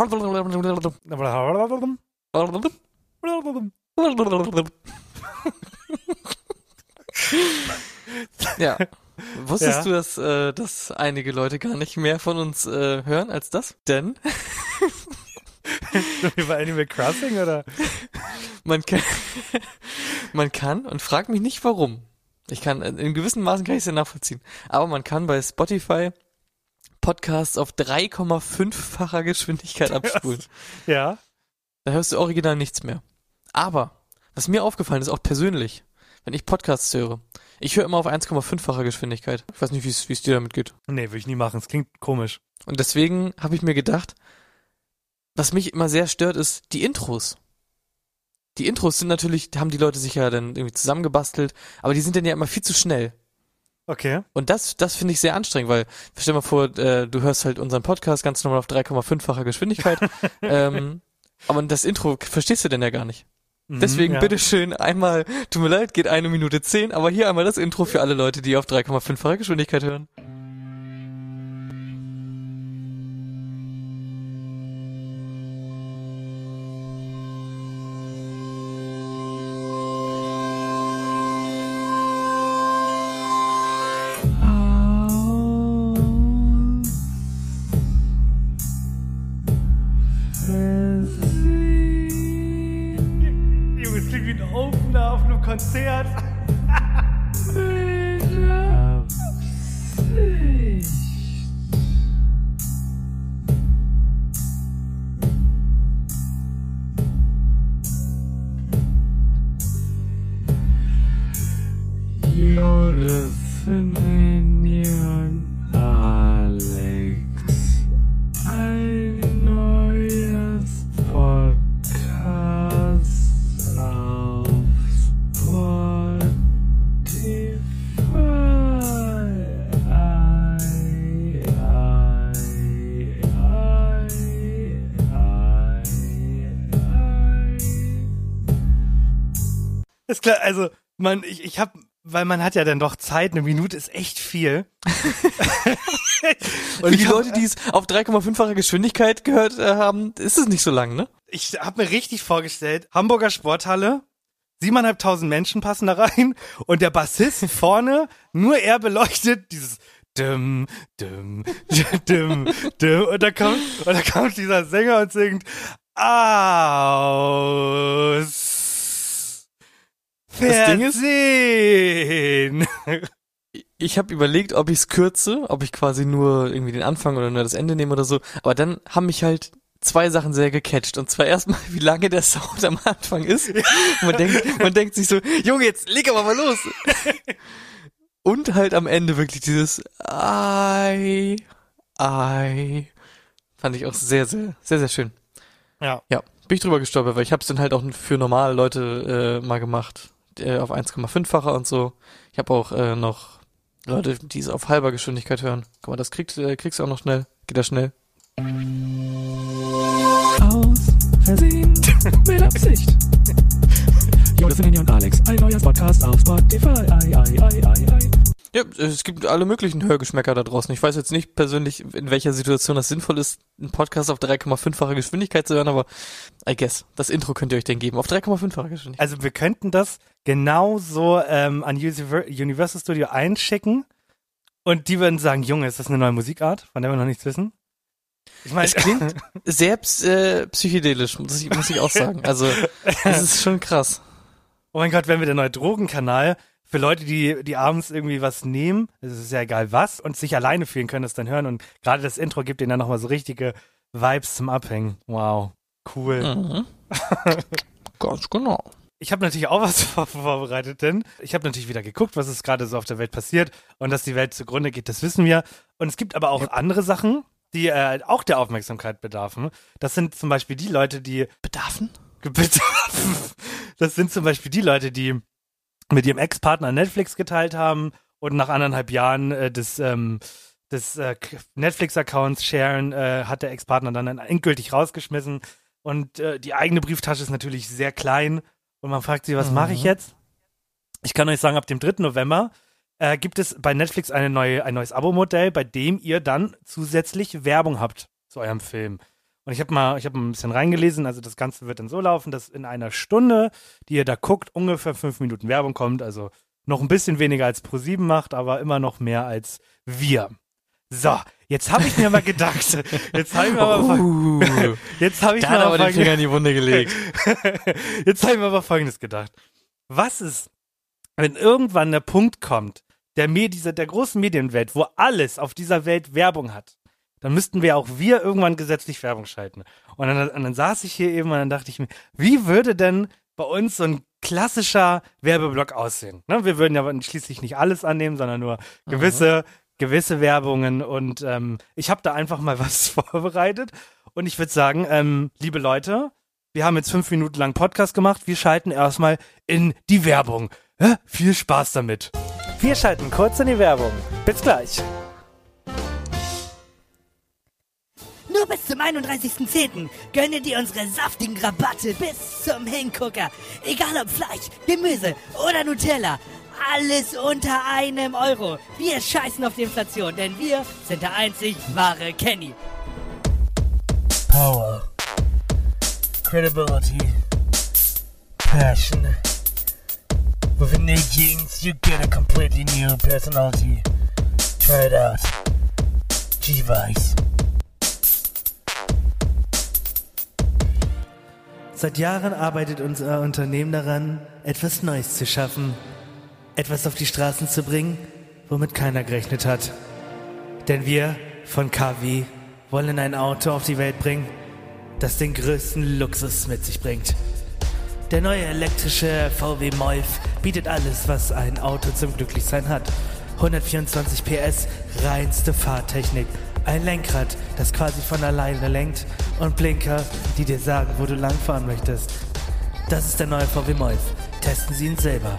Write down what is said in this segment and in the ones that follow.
Ja. Wusstest Ja. du, dass, äh, dass einige Leute gar nicht mehr von uns äh, hören als das? Denn Über Animal Crossing oder? man kann, man kann, und frag mich nicht warum. Ich kann, in gewissen Maßen kann ich es ja nachvollziehen. Aber man kann bei Spotify Podcasts auf 3,5-facher Geschwindigkeit abspulen. Ja. Da hörst du original nichts mehr. Aber, was mir aufgefallen ist, auch persönlich, wenn ich Podcasts höre, ich höre immer auf 1,5-facher Geschwindigkeit. Ich weiß nicht, wie es dir damit geht. Nee, würde ich nie machen. Es klingt komisch. Und deswegen habe ich mir gedacht, was mich immer sehr stört, ist die Intros. Die Intros sind natürlich, haben die Leute sich ja dann irgendwie zusammengebastelt, aber die sind dann ja immer viel zu schnell. Okay. Und das, das finde ich sehr anstrengend, weil stell dir mal vor, äh, du hörst halt unseren Podcast ganz normal auf 3,5-facher Geschwindigkeit. ähm, aber das Intro verstehst du denn ja gar nicht. Mhm, Deswegen ja. bitteschön einmal, tut mir leid, geht eine Minute zehn, aber hier einmal das Intro für alle Leute, die auf 3,5-facher Geschwindigkeit hören. Man, ich, ich hab, weil man hat ja dann doch Zeit, eine Minute ist echt viel. Und die Leute, die es auf 3,5-facher Geschwindigkeit gehört äh, haben, ist es nicht so lang, ne? Ich habe mir richtig vorgestellt, Hamburger Sporthalle, siebeneinhalbtausend Menschen passen da rein und der Bassist vorne, nur er beleuchtet dieses Dim, dim, dim, dim, und da kommt, und da kommt dieser Sänger und singt aus Das Ding ist- Versehen. Ich habe überlegt, ob ich es kürze, ob ich quasi nur irgendwie den Anfang oder nur das Ende nehme oder so. Aber dann haben mich halt zwei Sachen sehr gecatcht. Und zwar erstmal, wie lange der Sound am Anfang ist. Und man denkt, man denkt sich so, Junge, jetzt leg aber mal los. Und halt am Ende wirklich dieses Ei, Ei. Fand ich auch sehr, sehr, sehr, sehr schön. Ja. Ja, bin ich drüber gestolpert, weil ich habe es dann halt auch für normale Leute äh, mal gemacht, äh, auf 1,5-facher und so. Ich habe auch äh, noch Leute, die es auf halber Geschwindigkeit hören. Guck mal, das kriegst, äh, kriegst du auch noch schnell. Geht das schnell? Aus Versehen mit Absicht. Jonas und Alex, ein neuer Podcast auf Spotify. Ei, ei, ei, ei, ei. Ja, es gibt alle möglichen Hörgeschmäcker da draußen. Ich weiß jetzt nicht persönlich, in welcher Situation das sinnvoll ist, einen Podcast auf 3,5-fache Geschwindigkeit zu hören, aber I guess, das Intro könnt ihr euch denn geben. Auf 3,5-fache Geschwindigkeit. Also wir könnten das genauso ähm, an Univer- Universal Studio einschicken und die würden sagen, Junge, ist das eine neue Musikart, von der wir noch nichts wissen? Ich meine, Es klingt sehr äh, psychedelisch, muss ich, muss ich auch sagen. Also, das ist schon krass. oh mein Gott, wenn wir der neue Drogenkanal für Leute, die, die abends irgendwie was nehmen, es ist ja egal was, und sich alleine fühlen können, das dann hören und gerade das Intro gibt ihnen dann nochmal so richtige Vibes zum Abhängen. Wow, cool. Mhm. Ganz genau. Ich habe natürlich auch was vor vorbereitet, denn ich habe natürlich wieder geguckt, was ist gerade so auf der Welt passiert und dass die Welt zugrunde geht, das wissen wir. Und es gibt aber auch andere Sachen, die äh, auch der Aufmerksamkeit bedarfen. Das sind zum Beispiel die Leute, die Bedarfen? bedarfen. Das sind zum Beispiel die Leute, die mit ihrem Ex-Partner Netflix geteilt haben und nach anderthalb Jahren äh, des, ähm, des äh, Netflix-Accounts sharen, äh, hat der Ex-Partner dann endgültig rausgeschmissen. Und äh, die eigene Brieftasche ist natürlich sehr klein und man fragt sich, was Mhm. mache ich jetzt? Ich kann euch sagen, ab dem 3. November äh, gibt es bei Netflix eine neue, ein neues Abo-Modell, bei dem ihr dann zusätzlich Werbung habt zu eurem Film. Und ich habe mal, ich habe ein bisschen reingelesen, also das Ganze wird dann so laufen, dass in einer Stunde, die ihr da guckt, ungefähr fünf Minuten Werbung kommt, also noch ein bisschen weniger als Pro7 macht, aber immer noch mehr als wir. So, jetzt habe ich mir mal gedacht, jetzt habe ich mir aber, Uh, jetzt habe ich mir aber aber den Finger in die Wunde gelegt. Jetzt habe ich mir aber Folgendes gedacht. Was ist, wenn irgendwann der Punkt kommt, der, Me dieser, der großen Medienwelt, wo alles auf dieser Welt Werbung hat, dann müssten wir auch wir irgendwann gesetzlich Werbung schalten. Und dann, und dann saß ich hier eben und dann dachte ich mir, wie würde denn bei uns so ein klassischer Werbeblock aussehen? Ne? Wir würden ja schließlich nicht alles annehmen, sondern nur gewisse, gewisse Werbungen. Und ähm, ich habe da einfach mal was vorbereitet. Und ich würde sagen, ähm, liebe Leute, wir haben jetzt fünf Minuten lang Podcast gemacht. Wir schalten erstmal in die Werbung. Hä? Viel Spaß damit. Wir schalten kurz in die Werbung. Bis gleich. Nur bis zum 31.10. gönne dir unsere saftigen Rabatte bis zum Hingucker. Egal ob Fleisch, Gemüse oder Nutella. Alles unter einem Euro. Wir scheißen auf die Inflation, denn wir sind der einzig wahre Kenny. power, credibility, passion. With innate genes, you get a completely new personality. Try it out. G-Vice. Seit Jahren arbeitet unser Unternehmen daran, etwas Neues zu schaffen. Etwas auf die Straßen zu bringen, womit keiner gerechnet hat. Denn wir von KW wollen ein Auto auf die Welt bringen, das den größten Luxus mit sich bringt. Der neue elektrische VW Molf bietet alles, was ein Auto zum Glücklichsein hat. 124 PS, reinste Fahrtechnik. Ein Lenkrad, das quasi von alleine lenkt und Blinker, die dir sagen, wo du langfahren möchtest. Das ist der neue VW Molf. Testen Sie ihn selber.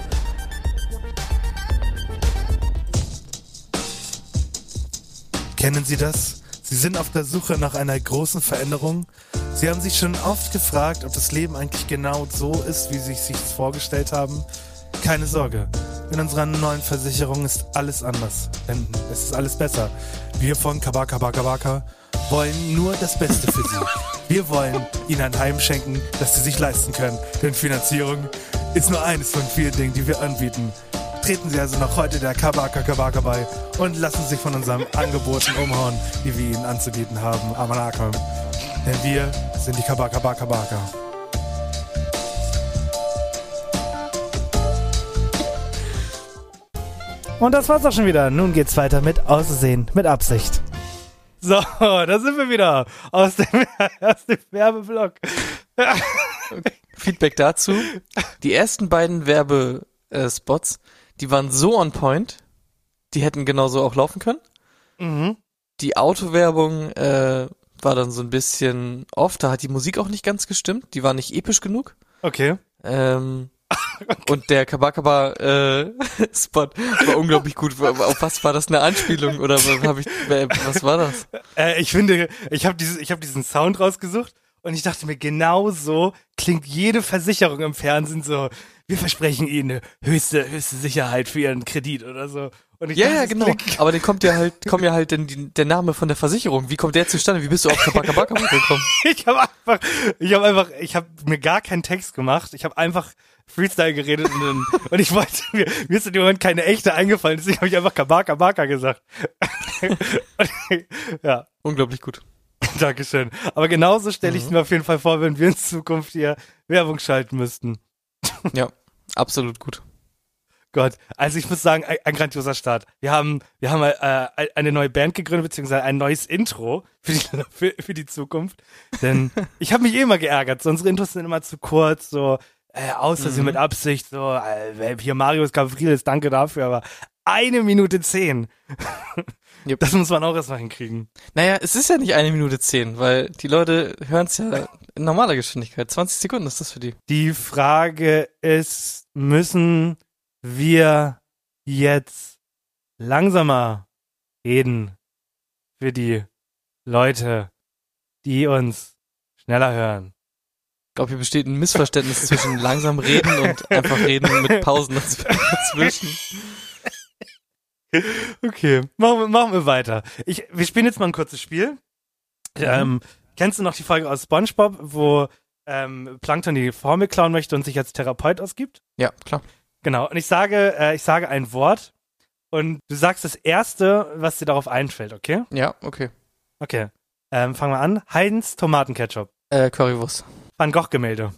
Kennen Sie das? Sie sind auf der Suche nach einer großen Veränderung. Sie haben sich schon oft gefragt, ob das Leben eigentlich genau so ist, wie Sie sich es vorgestellt haben. Keine Sorge. In unserer neuen Versicherung ist alles anders. Denn es ist alles besser. Wir von Kabaka Baka Baka wollen nur das Beste für Sie. Wir wollen Ihnen ein Heim schenken, das Sie sich leisten können. Denn Finanzierung ist nur eines von vielen Dingen, die wir anbieten. Treten Sie also noch heute der Kabaka Kabaka bei und lassen sich von unseren Angeboten umhauen, die wir Ihnen anzubieten haben. Amanakom. Denn wir sind die Kabaka Baka Baka. Und das war's auch schon wieder. Nun geht's weiter mit Aussehen, mit Absicht. So, da sind wir wieder aus dem, aus dem Werbeblock. Feedback dazu. Die ersten beiden Werbespots, die waren so on point, die hätten genauso auch laufen können. Mhm. Die Autowerbung äh, war dann so ein bisschen off, da hat die Musik auch nicht ganz gestimmt, die war nicht episch genug. Okay. Ähm, Und der Kabakaba äh, war unglaublich gut. Auf was war das eine Anspielung oder was, hab ich, was war das? Äh, ich finde, ich habe dieses, ich habe diesen Sound rausgesucht und ich dachte mir, genau so klingt jede Versicherung im Fernsehen so. Wir versprechen Ihnen höchste, höchste Sicherheit für Ihren Kredit oder so. Ja, ja, genau. klingt- Aber dann kommt ja halt, kommt ja halt die, der Name von der Versicherung. Wie kommt der zustande? Wie bist du auf Kabakabaka gekommen? Ich habe einfach, ich habe einfach, ich habe mir gar keinen Text gemacht. Ich habe einfach Freestyle geredet und, dann, und ich wollte mir, mir ist in dem Moment keine echte eingefallen, deswegen habe ich einfach Kabaka Baka gesagt. Und, ja, Unglaublich gut. Dankeschön. Aber genauso stelle ich es mir auf jeden Fall vor, wenn wir in Zukunft hier Werbung schalten müssten. Ja, absolut gut. Gott, also ich muss sagen, ein, ein grandioser Start. Wir haben, wir haben äh, eine neue Band gegründet, beziehungsweise ein neues Intro für die, für, für die Zukunft. Denn ich habe mich eh immer geärgert. So, unsere Intros sind immer zu kurz, so äh, außer sie mit Absicht, so äh, hier Marius Gavrilis, danke dafür, aber eine Minute zehn. Yep. Das muss man auch erstmal hinkriegen. Naja, es ist ja nicht eine Minute zehn, weil die Leute hören es ja in normaler Geschwindigkeit. 20 Sekunden ist das für die. Die Frage ist, müssen wir jetzt langsamer reden für die Leute, die uns schneller hören? Ich glaube, hier besteht ein Missverständnis zwischen langsam reden und einfach reden mit Pausen dazw- dazwischen. Okay, machen wir, machen wir weiter. Ich, wir spielen jetzt mal ein kurzes Spiel. Ähm, kennst du noch die Folge aus SpongeBob, wo ähm, Plankton die Formel klauen möchte und sich als Therapeut ausgibt? Ja, klar. Genau. Und ich sage, äh, ich sage ein Wort und du sagst das erste, was dir darauf einfällt, okay? Ja, okay. Okay. Ähm, fangen wir an. Heinz Tomatenketchup. Äh, Currywurst. Van Gogh Gemälde.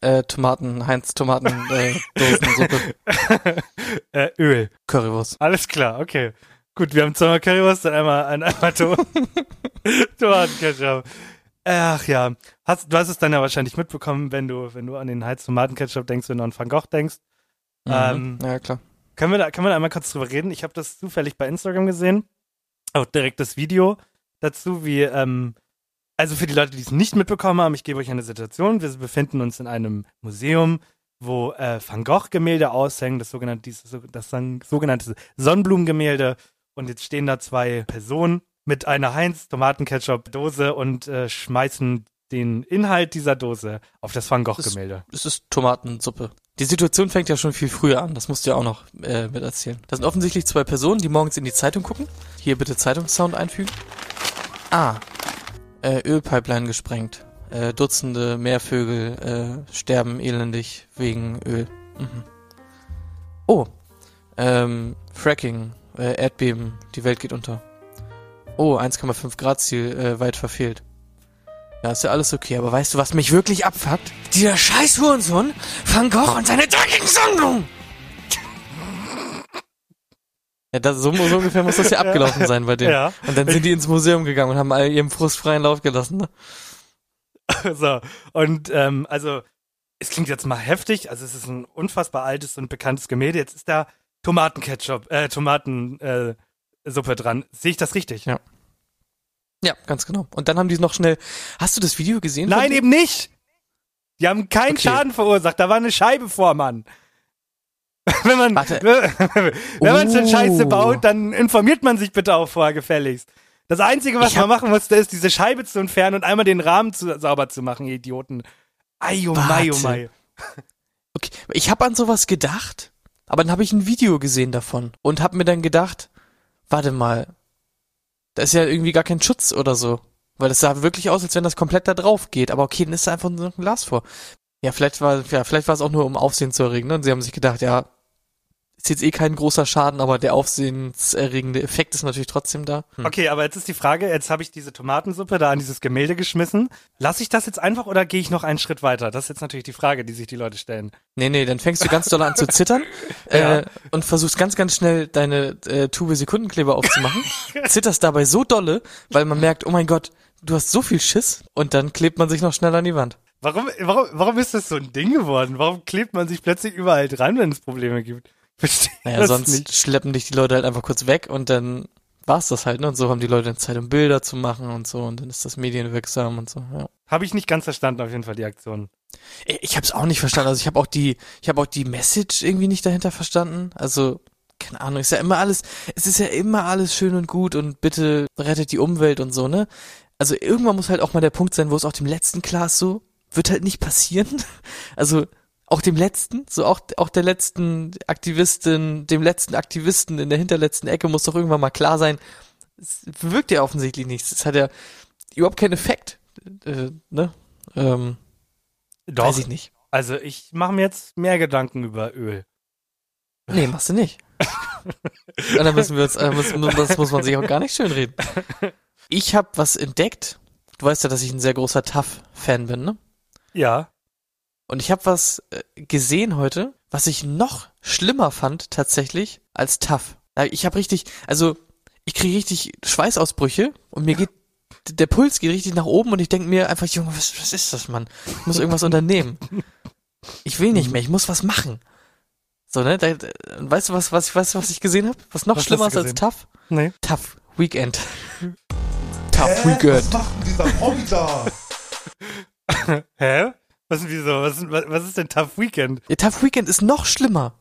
Äh, Tomaten, Heinz, Tomaten, äh, Dosensuppe. äh, Öl. Currywurst. Alles klar, okay. Gut, wir haben zweimal Currywurst und einmal, ein- einmal to Tomatenketchup. Ach ja. Hast, du hast es dann ja wahrscheinlich mitbekommen, wenn du, wenn du an den Heinz Tomatenketchup denkst, wenn du an Van Gogh denkst. Mhm. Ähm, ja, klar. Können wir da, können wir da einmal kurz drüber reden? Ich habe das zufällig bei Instagram gesehen. Auch direkt das Video dazu, wie, ähm, also für die Leute, die es nicht mitbekommen haben, ich gebe euch eine Situation. Wir befinden uns in einem Museum, wo äh, Van Gogh-Gemälde aushängen, das sogenannte, dieses, das sogenannte Sonnenblumengemälde. Und jetzt stehen da zwei Personen mit einer Heinz-Tomatenketchup-Dose und äh, schmeißen den Inhalt dieser Dose auf das Van Gogh-Gemälde. Es ist Tomatensuppe. Die Situation fängt ja schon viel früher an. Das musst du ja auch noch äh, mit erzählen. Das sind offensichtlich zwei Personen, die morgens in die Zeitung gucken. Hier bitte Zeitungssound einfügen. Ah, äh, Ölpipeline gesprengt. Äh, Dutzende Meervögel äh, sterben elendig wegen Öl. Mhm. Oh, ähm, Fracking, äh, Erdbeben, die Welt geht unter. Oh, 1,5 Grad Ziel äh, weit verfehlt. Ja, ist ja alles okay, aber weißt du, was mich wirklich abfuckt? Dieser scheiß Hurensohn, Van Gogh und seine dreckigen Sammlung! Ja, das, so, so ungefähr muss das ja abgelaufen sein bei denen. Ja. Und dann sind die ins Museum gegangen und haben all ihrem Frust freien Lauf gelassen. Ne? So, und ähm, also, es klingt jetzt mal heftig, also es ist ein unfassbar altes und bekanntes Gemälde. Jetzt ist da Tomatenketchup, äh, Tomatensuppe äh, Suppe dran. Sehe ich das richtig? Ja. Ja, ganz genau. Und dann haben die noch schnell. Hast du das Video gesehen? Nein, eben nicht! Die haben keinen Okay. Schaden verursacht, da war eine Scheibe vor, Mann. Wenn man, Warte. wenn man schon Oh. Scheiße baut, dann informiert man sich bitte auch vorher gefälligst. Das Einzige, was man machen musste, ist, diese Scheibe zu entfernen und einmal den Rahmen zu, sauber zu machen, ihr Idioten. Ai, oh mai, oh. Okay, ich habe an sowas gedacht, aber dann habe ich ein Video gesehen davon und habe mir dann gedacht, warte mal, da ist ja irgendwie gar kein Schutz oder so, weil das sah wirklich aus, als wenn das komplett da drauf geht. Aber okay, dann ist da einfach nur ein Glas vor. Ja, vielleicht war, ja, vielleicht war es auch nur um Aufsehen zu erregen. Ne? Und sie haben sich gedacht, ja, ist jetzt eh kein großer Schaden, aber der aufsehenserregende Effekt ist natürlich trotzdem da. Hm. Okay, aber jetzt ist die Frage, jetzt habe ich diese Tomatensuppe da an dieses Gemälde geschmissen. Lasse ich das jetzt einfach oder gehe ich noch einen Schritt weiter? Das ist jetzt natürlich die Frage, die sich die Leute stellen. Nee, nee, dann fängst du ganz doll an zu zittern äh, Ja. und versuchst ganz, ganz schnell deine äh, Tube Sekundenkleber aufzumachen. Zitterst dabei so dolle, weil man merkt, oh mein Gott, du hast so viel Schiss und dann klebt man sich noch schnell an die Wand. Warum, warum, warum ist das so ein Ding geworden? Warum klebt man sich plötzlich überall dran, wenn es Probleme gibt? Verstehe Naja, das sonst nicht. schleppen dich die Leute halt einfach kurz weg und dann war's das halt, ne? Und so haben die Leute dann Zeit, um Bilder zu machen und so und dann ist das medienwirksam und so, ja. Habe ich nicht ganz verstanden, auf jeden Fall, die Aktion. Ich ich hab's auch nicht verstanden. Also ich habe auch die, ich habe auch die Message irgendwie nicht dahinter verstanden. Also keine Ahnung, ist ja immer alles, es ist ja immer alles schön und gut und bitte rettet die Umwelt und so, ne? Also irgendwann muss halt auch mal der Punkt sein, wo es auch dem letzten Glas so wird halt nicht passieren. Also auch dem letzten, so auch auch der letzten Aktivistin, dem letzten Aktivisten in der hinterletzten Ecke muss doch irgendwann mal klar sein. Es wirkt ja offensichtlich nichts. Es hat ja überhaupt keinen Effekt, äh, ne? Ähm, Doch. Weiß ich nicht. Also ich mache mir jetzt mehr Gedanken über Öl. Nee, machst du nicht. Und dann müssen wir uns, äh, muss, das muss man sich auch gar nicht schön reden. Ich habe was entdeckt. Du weißt ja, dass ich ein sehr großer Tough-Fan bin, ne? Ja. Und ich habe was äh, gesehen heute, was ich noch schlimmer fand tatsächlich als Tough. Ja, Ich habe richtig, also ich kriege richtig Schweißausbrüche und mir geht der Puls geht richtig nach oben und ich denke mir einfach, Junge, was, was ist das, Mann? Ich muss irgendwas unternehmen. Ich will nicht mehr, ich muss was machen. So, ne? Da, da, weißt du, was, was, ich- weißt du, was ich gesehen habe? Was noch Was schlimmer ist als tough? Nee. Tough Weekend. tough Weekend. Was macht denn dieser Promi da? Hä? Was, wieso? Was, was, was ist denn Tough Weekend? Ja, Tough Weekend ist noch schlimmer.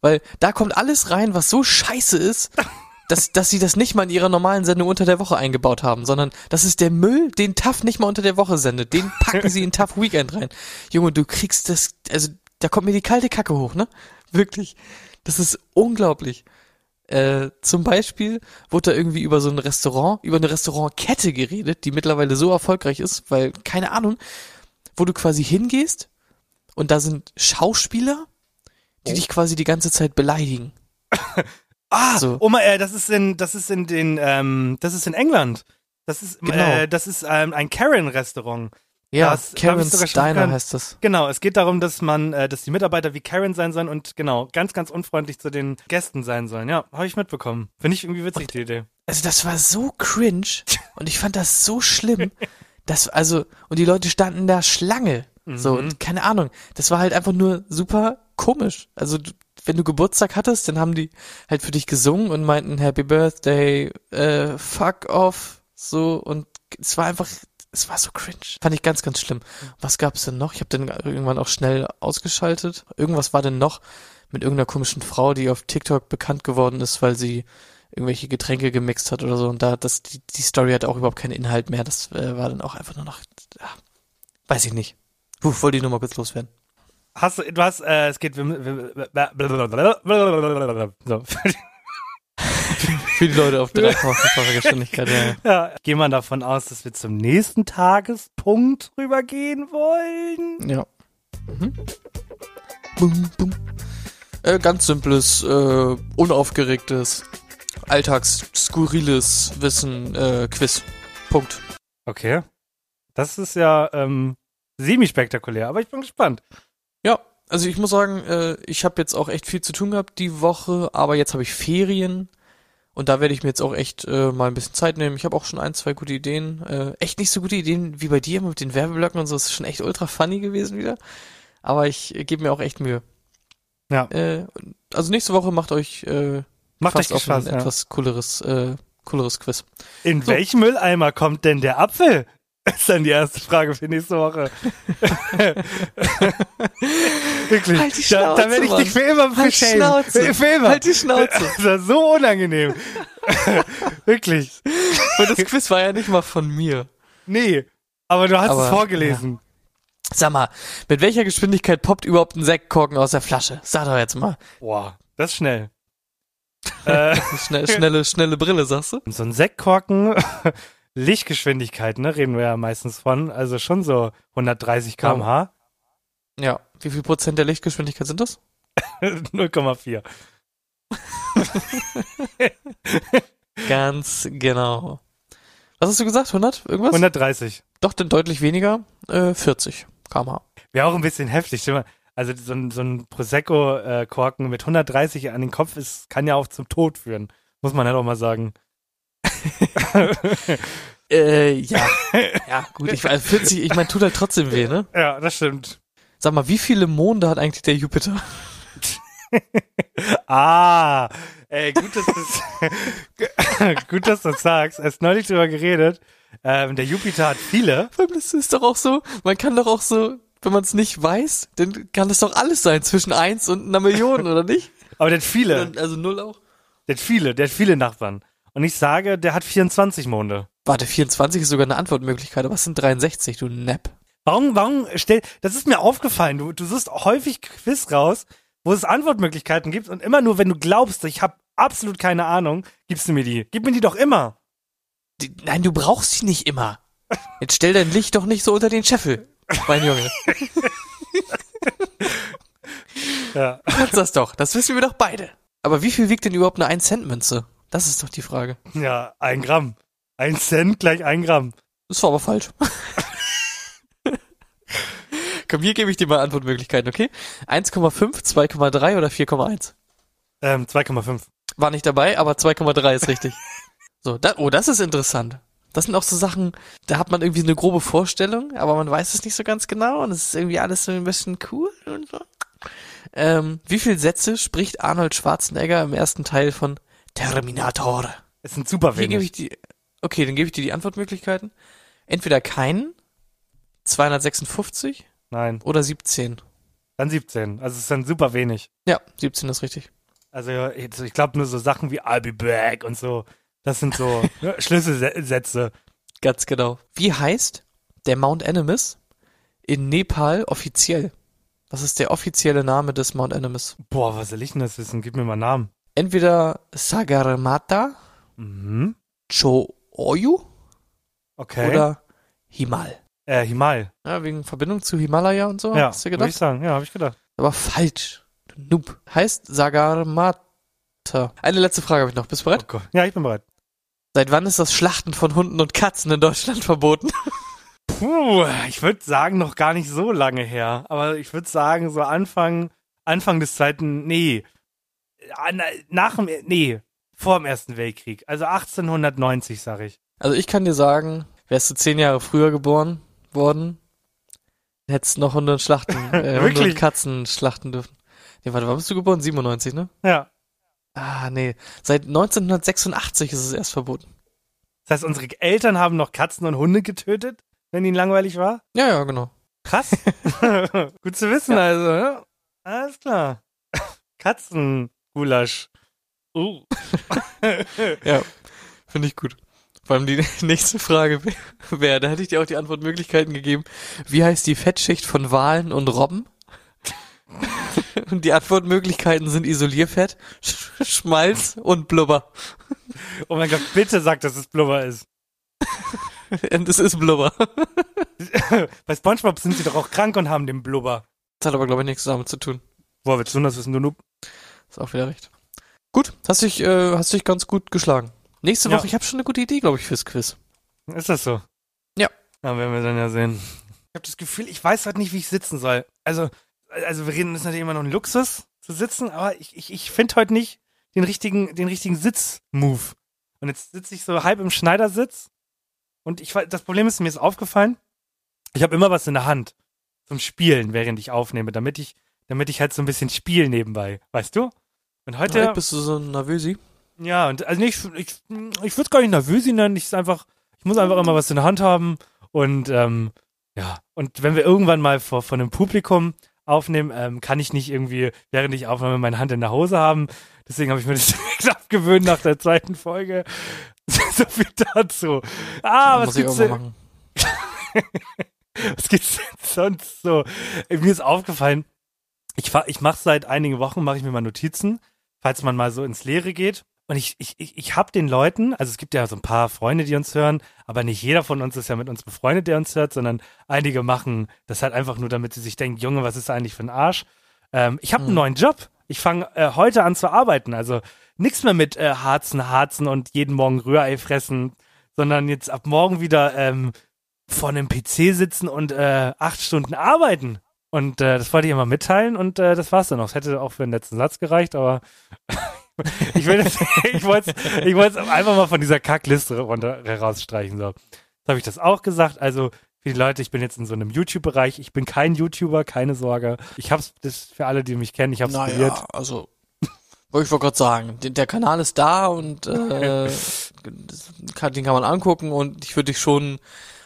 Weil da kommt alles rein, was so scheiße ist, dass, dass sie das nicht mal in ihrer normalen Sendung unter der Woche eingebaut haben, sondern das ist der Müll, den Tough nicht mal unter der Woche sendet. Den packen sie in Tough Weekend rein. Junge, du kriegst das, also da kommt mir die kalte Kacke hoch, ne? Wirklich. Das ist unglaublich. Äh, zum Beispiel wurde da irgendwie über so ein Restaurant, über eine Restaurantkette geredet, die mittlerweile so erfolgreich ist, weil, keine Ahnung, wo du quasi hingehst und da sind Schauspieler, die dich quasi die ganze Zeit beleidigen. Ah, So. Oma, äh, das ist in, das ist in den, ähm, das ist in England. Das ist, Genau. äh, das ist ähm, ein Karen-Restaurant. Ja, Das Karen's schon Diner heißt das. Genau, es geht darum, dass man, äh, dass die Mitarbeiter wie Karen sein sollen und genau, ganz, ganz unfreundlich zu den Gästen sein sollen. Ja, habe ich mitbekommen. Finde ich irgendwie witzig, die Idee. Also das war so cringe und ich fand das so schlimm, dass also und die Leute standen da Schlange, so Mhm. und keine Ahnung, das war halt einfach nur super komisch. Also wenn du Geburtstag hattest, dann haben die halt für dich gesungen und meinten Happy Birthday, äh, fuck off, so und es war einfach es war so cringe. Fand ich ganz, ganz schlimm. Was gab's denn noch? Ich habe dann irgendwann auch schnell ausgeschaltet. Irgendwas war denn noch mit irgendeiner komischen Frau, die auf TikTok bekannt geworden ist, weil sie irgendwelche Getränke gemixt hat oder so. Und da, das, die, die Story hat auch überhaupt keinen Inhalt mehr. Das äh, war dann auch einfach nur noch, ja, weiß ich nicht. Puh, wollte ich nur mal kurz loswerden. Hast du, du hast, äh, es geht, wir, wir, wir, so. Für die Leute auf 3,5-facher Geschwindigkeit, ja. Ja, geht man davon aus, dass wir zum nächsten Tagespunkt rübergehen wollen? Ja. Mhm. Bum, bum. Äh, ganz simples, äh, unaufgeregtes, alltagsskurriles Wissen, äh, Quiz. Punkt. Okay. Das ist ja ähm, semi-spektakulär, aber ich bin gespannt. Ja, also ich muss sagen, äh, ich habe jetzt auch echt viel zu tun gehabt die Woche, aber jetzt habe ich Ferien und da werde ich mir jetzt auch echt äh, mal ein bisschen Zeit nehmen. Ich habe auch schon ein, zwei gute Ideen. Äh, echt nicht so gute Ideen wie bei dir mit den Werbeblöcken und so. Das ist schon echt ultra funny gewesen wieder. Aber ich äh, gebe mir auch echt Mühe. Ja. Äh, also nächste Woche macht euch äh, Macht fast euch auf Spaß, ein ja. etwas cooleres, äh, cooleres Quiz. In So. welchen Mülleimer kommt denn der Apfel? Ist dann die erste Frage für nächste Woche. Wirklich. Halt die da, da Schnauze, werde ich dich für immer Halt die für Schnauze. Für immer. Halt die Schnauze. Das war so unangenehm. Wirklich. Und das Quiz war ja nicht mal von mir. Nee. Aber du hast Aber, es vorgelesen. Sag mal, mit welcher Geschwindigkeit poppt überhaupt ein Sektkorken aus der Flasche? Sag doch jetzt mal. Boah, das ist schnell. Äh, Schnell, schnelle, schnelle Brille, sagst du? so ein Sektkorken, Lichtgeschwindigkeit, ne, reden wir ja meistens von. Also schon so 130 km/h. Ja. Wie viel Prozent der Lichtgeschwindigkeit sind das? 0,4. Ganz genau. Was hast du gesagt? 100? Irgendwas? 130. Doch, dann deutlich weniger. Äh, 40 km/h. Wäre auch ein bisschen heftig. Stell mal, Also so ein, so ein Prosecco-Korken mit 130 an den Kopf ist, kann ja auch zum Tod führen. Muss man halt auch mal sagen. Äh, ja. ja, gut. Ich, also 40, ich meine, tut halt trotzdem weh, ne? Ja, das stimmt. Sag mal, wie viele Monde hat eigentlich der Jupiter? Ah, ey, gut, dass du gut, dass du das sagst. Erst neulich drüber geredet. Ähm, der Jupiter hat viele. Das ist doch auch so, man kann doch auch so, wenn man es nicht weiß, dann kann das doch alles sein zwischen eins und einer Million, oder nicht? Aber der hat viele. Also null auch. Der hat viele. Der hat viele Nachbarn. Und ich sage, der hat 24 Monde. Warte, 24 ist sogar eine Antwortmöglichkeit, aber was sind 63, du Nepp? Warum, warum stell, das ist mir aufgefallen. Du, du suchst häufig Quiz raus, wo es Antwortmöglichkeiten gibt und immer nur, wenn du glaubst, ich habe absolut keine Ahnung, gibst du mir die. Gib mir die doch immer. Die, nein, du brauchst die nicht immer. Jetzt stell dein Licht doch nicht so unter den Scheffel, mein Junge. Ja. Du kannst das doch, das wissen wir doch beide. Aber wie viel wiegt denn überhaupt eine 1-Cent-Münze? Das ist doch die Frage. Ja, ein Gramm. Ein Cent gleich ein Gramm. Das war aber falsch. Komm, hier gebe ich dir mal Antwortmöglichkeiten, okay? 1,5, 2,3 oder 4,1? Ähm, 2,5. War nicht dabei, aber 2,3 ist richtig. So, da, oh, das ist interessant. Das sind auch so Sachen, da hat man irgendwie eine grobe Vorstellung, aber man weiß es nicht so ganz genau und es ist irgendwie alles so ein bisschen cool und so. Ähm, wie viele Sätze spricht Arnold Schwarzenegger im ersten Teil von Terminator? Es sind super Hier gebe wenig. ich die. Okay, dann gebe ich dir die Antwortmöglichkeiten. Entweder keinen, 256 Nein, oder 17. dann 17. Also es sind super wenig. Ja, 17 ist richtig. Also ich glaube nur so Sachen wie I'll be back und so. Das sind so Schlüsselsätze. Ganz genau. Wie heißt der Mount Animus in Nepal offiziell? Was ist der offizielle Name des Mount Animus? Boah, was soll ich denn das wissen? Gib mir mal einen Namen. Entweder Sagarmatha, Mhm. Cho-Oyu Okay. oder Himal. äh, Himal. Ja, wegen Verbindung zu Himalaya und so, Ja, hast du würde gedacht? ich sagen. Ja, habe ich gedacht. Aber falsch. Du Noob. Heißt Sagarmatha. Eine letzte Frage habe ich noch. Bist du bereit? Oh. Ja, ich bin bereit. Seit wann ist das Schlachten von Hunden und Katzen in Deutschland verboten? Puh, ich würde sagen, noch gar nicht so lange her. Aber ich würde sagen, so Anfang, Anfang des zweiten, nee. Ah, na- Nach dem, nee, vor dem Ersten Weltkrieg. Also 1890, sag ich. Also ich kann dir sagen, wärst du zehn Jahre früher geboren worden, hättest noch Hunde und Schlachten, äh, Hunde und Katzen schlachten dürfen. Nee, warte, wann bist du geboren? 97, ne? Ja. Ah, nee. Seit 1986 ist es erst verboten. Das heißt, unsere Eltern haben noch Katzen und Hunde getötet, wenn ihnen langweilig war? Ja, ja, genau. Krass. Gut zu wissen, also. Ja? Alles klar. Katzengulasch. Uh. Ja, finde ich gut. Vor allem die nächste Frage wäre, da hätte ich dir auch die Antwortmöglichkeiten gegeben. Wie heißt die Fettschicht von Walen und Robben? Und die Antwortmöglichkeiten sind Isolierfett, Sch Schmalz und Blubber. Oh mein Gott, bitte sag, dass es Blubber ist. Und es ist Blubber. Bei Spongebob sind sie doch auch krank und haben den Blubber. Das hat aber, glaube ich, nichts damit zu tun. Woher willst du das wissen, du Noob? Ist auch wieder recht. Gut, hast dich, äh, hast dich ganz gut geschlagen. Nächste Ja. Woche, ich habe schon eine gute Idee, glaube ich, fürs Quiz. Ist das so? Ja. Na, werden wir dann ja sehen. Ich habe das Gefühl, ich weiß halt nicht, wie ich sitzen soll. Also, also wir reden, ist natürlich immer noch ein Luxus zu sitzen, aber ich, ich, ich finde heute nicht den richtigen, den richtigen Sitz-Move. Und jetzt sitze ich so halb im Schneidersitz und ich, das Problem ist, mir ist aufgefallen, ich habe immer was in der Hand zum Spielen, während ich aufnehme, damit ich, damit ich halt so ein bisschen spiele nebenbei, weißt du? Und heute, Ja, bist du so Nervösi? ja, und also nicht, ich, ich würde es gar nicht nervös nennen. Ich ist einfach, ich muss einfach immer was in der Hand haben. Und ähm, ja, und wenn wir irgendwann mal vor, von einem Publikum aufnehmen, ähm, kann ich nicht irgendwie, während ich aufnehme, meine Hand in der Hose haben. Deswegen habe ich mir das direkt abgewöhnt nach der zweiten Folge. so viel dazu. Ah, was gibt's denn, was gibt's denn sonst so? Äh, Mir ist aufgefallen, ich, ich mache seit einigen Wochen, mache ich mir mal Notizen, falls man mal so ins Leere geht. Und ich, ich, ich, ich habe den Leuten, also es gibt ja so ein paar Freunde, die uns hören, aber nicht jeder von uns ist ja mit uns befreundet, der uns hört, sondern einige machen das halt einfach nur, damit sie sich denken, Junge, was ist da eigentlich für ein Arsch? Ähm, ich habe einen Hm. neuen Job. Ich fange äh, heute an zu arbeiten. Also nichts mehr mit äh, Harzen, Harzen und jeden Morgen Rührei fressen, sondern jetzt ab morgen wieder ähm, vor einem PC sitzen und äh, acht Stunden arbeiten. Und äh, das wollte ich immer mitteilen und äh, das war's dann auch. Es hätte auch für den letzten Satz gereicht, aber ich will das, ich wollte ich es einfach mal von dieser Kackliste runter rausstreichen. So. Jetzt habe ich das auch gesagt. Also für die Leute, ich bin jetzt in so einem YouTube-Bereich. Ich bin kein YouTuber, keine Sorge. Ich hab's, das für alle, die mich kennen, ich hab's probiert. Naja, also, wollte ich gerade sagen, der, Kanal ist da und äh, kann, den kann man angucken und ich würde dich schon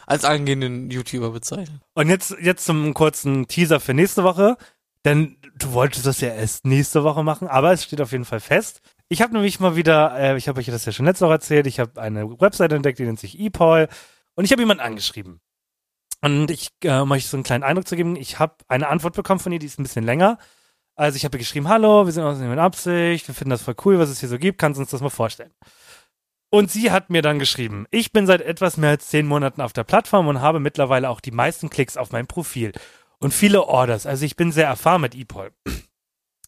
als angehenden YouTuber bezeichnen. Und jetzt, jetzt zum kurzen Teaser für nächste Woche. Denn du wolltest das ja erst nächste Woche machen, aber es steht auf jeden Fall fest. Ich habe nämlich mal wieder, äh, ich habe euch das ja schon letzte Woche erzählt, ich habe eine Website entdeckt, die nennt sich ePol und ich habe jemanden angeschrieben. Und ich, äh, um euch so einen kleinen Eindruck zu geben, ich habe eine Antwort bekommen von ihr, die ist ein bisschen länger. Also ich habe ihr geschrieben, hallo, wir sind aus mit Absicht, wir finden das voll cool, was es hier so gibt, kannst du uns das mal vorstellen. Und sie hat mir dann geschrieben, ich bin seit etwas mehr als zehn Monaten auf der Plattform und habe mittlerweile auch die meisten Klicks auf mein Profil und viele Orders. Also ich bin sehr erfahren mit ePol.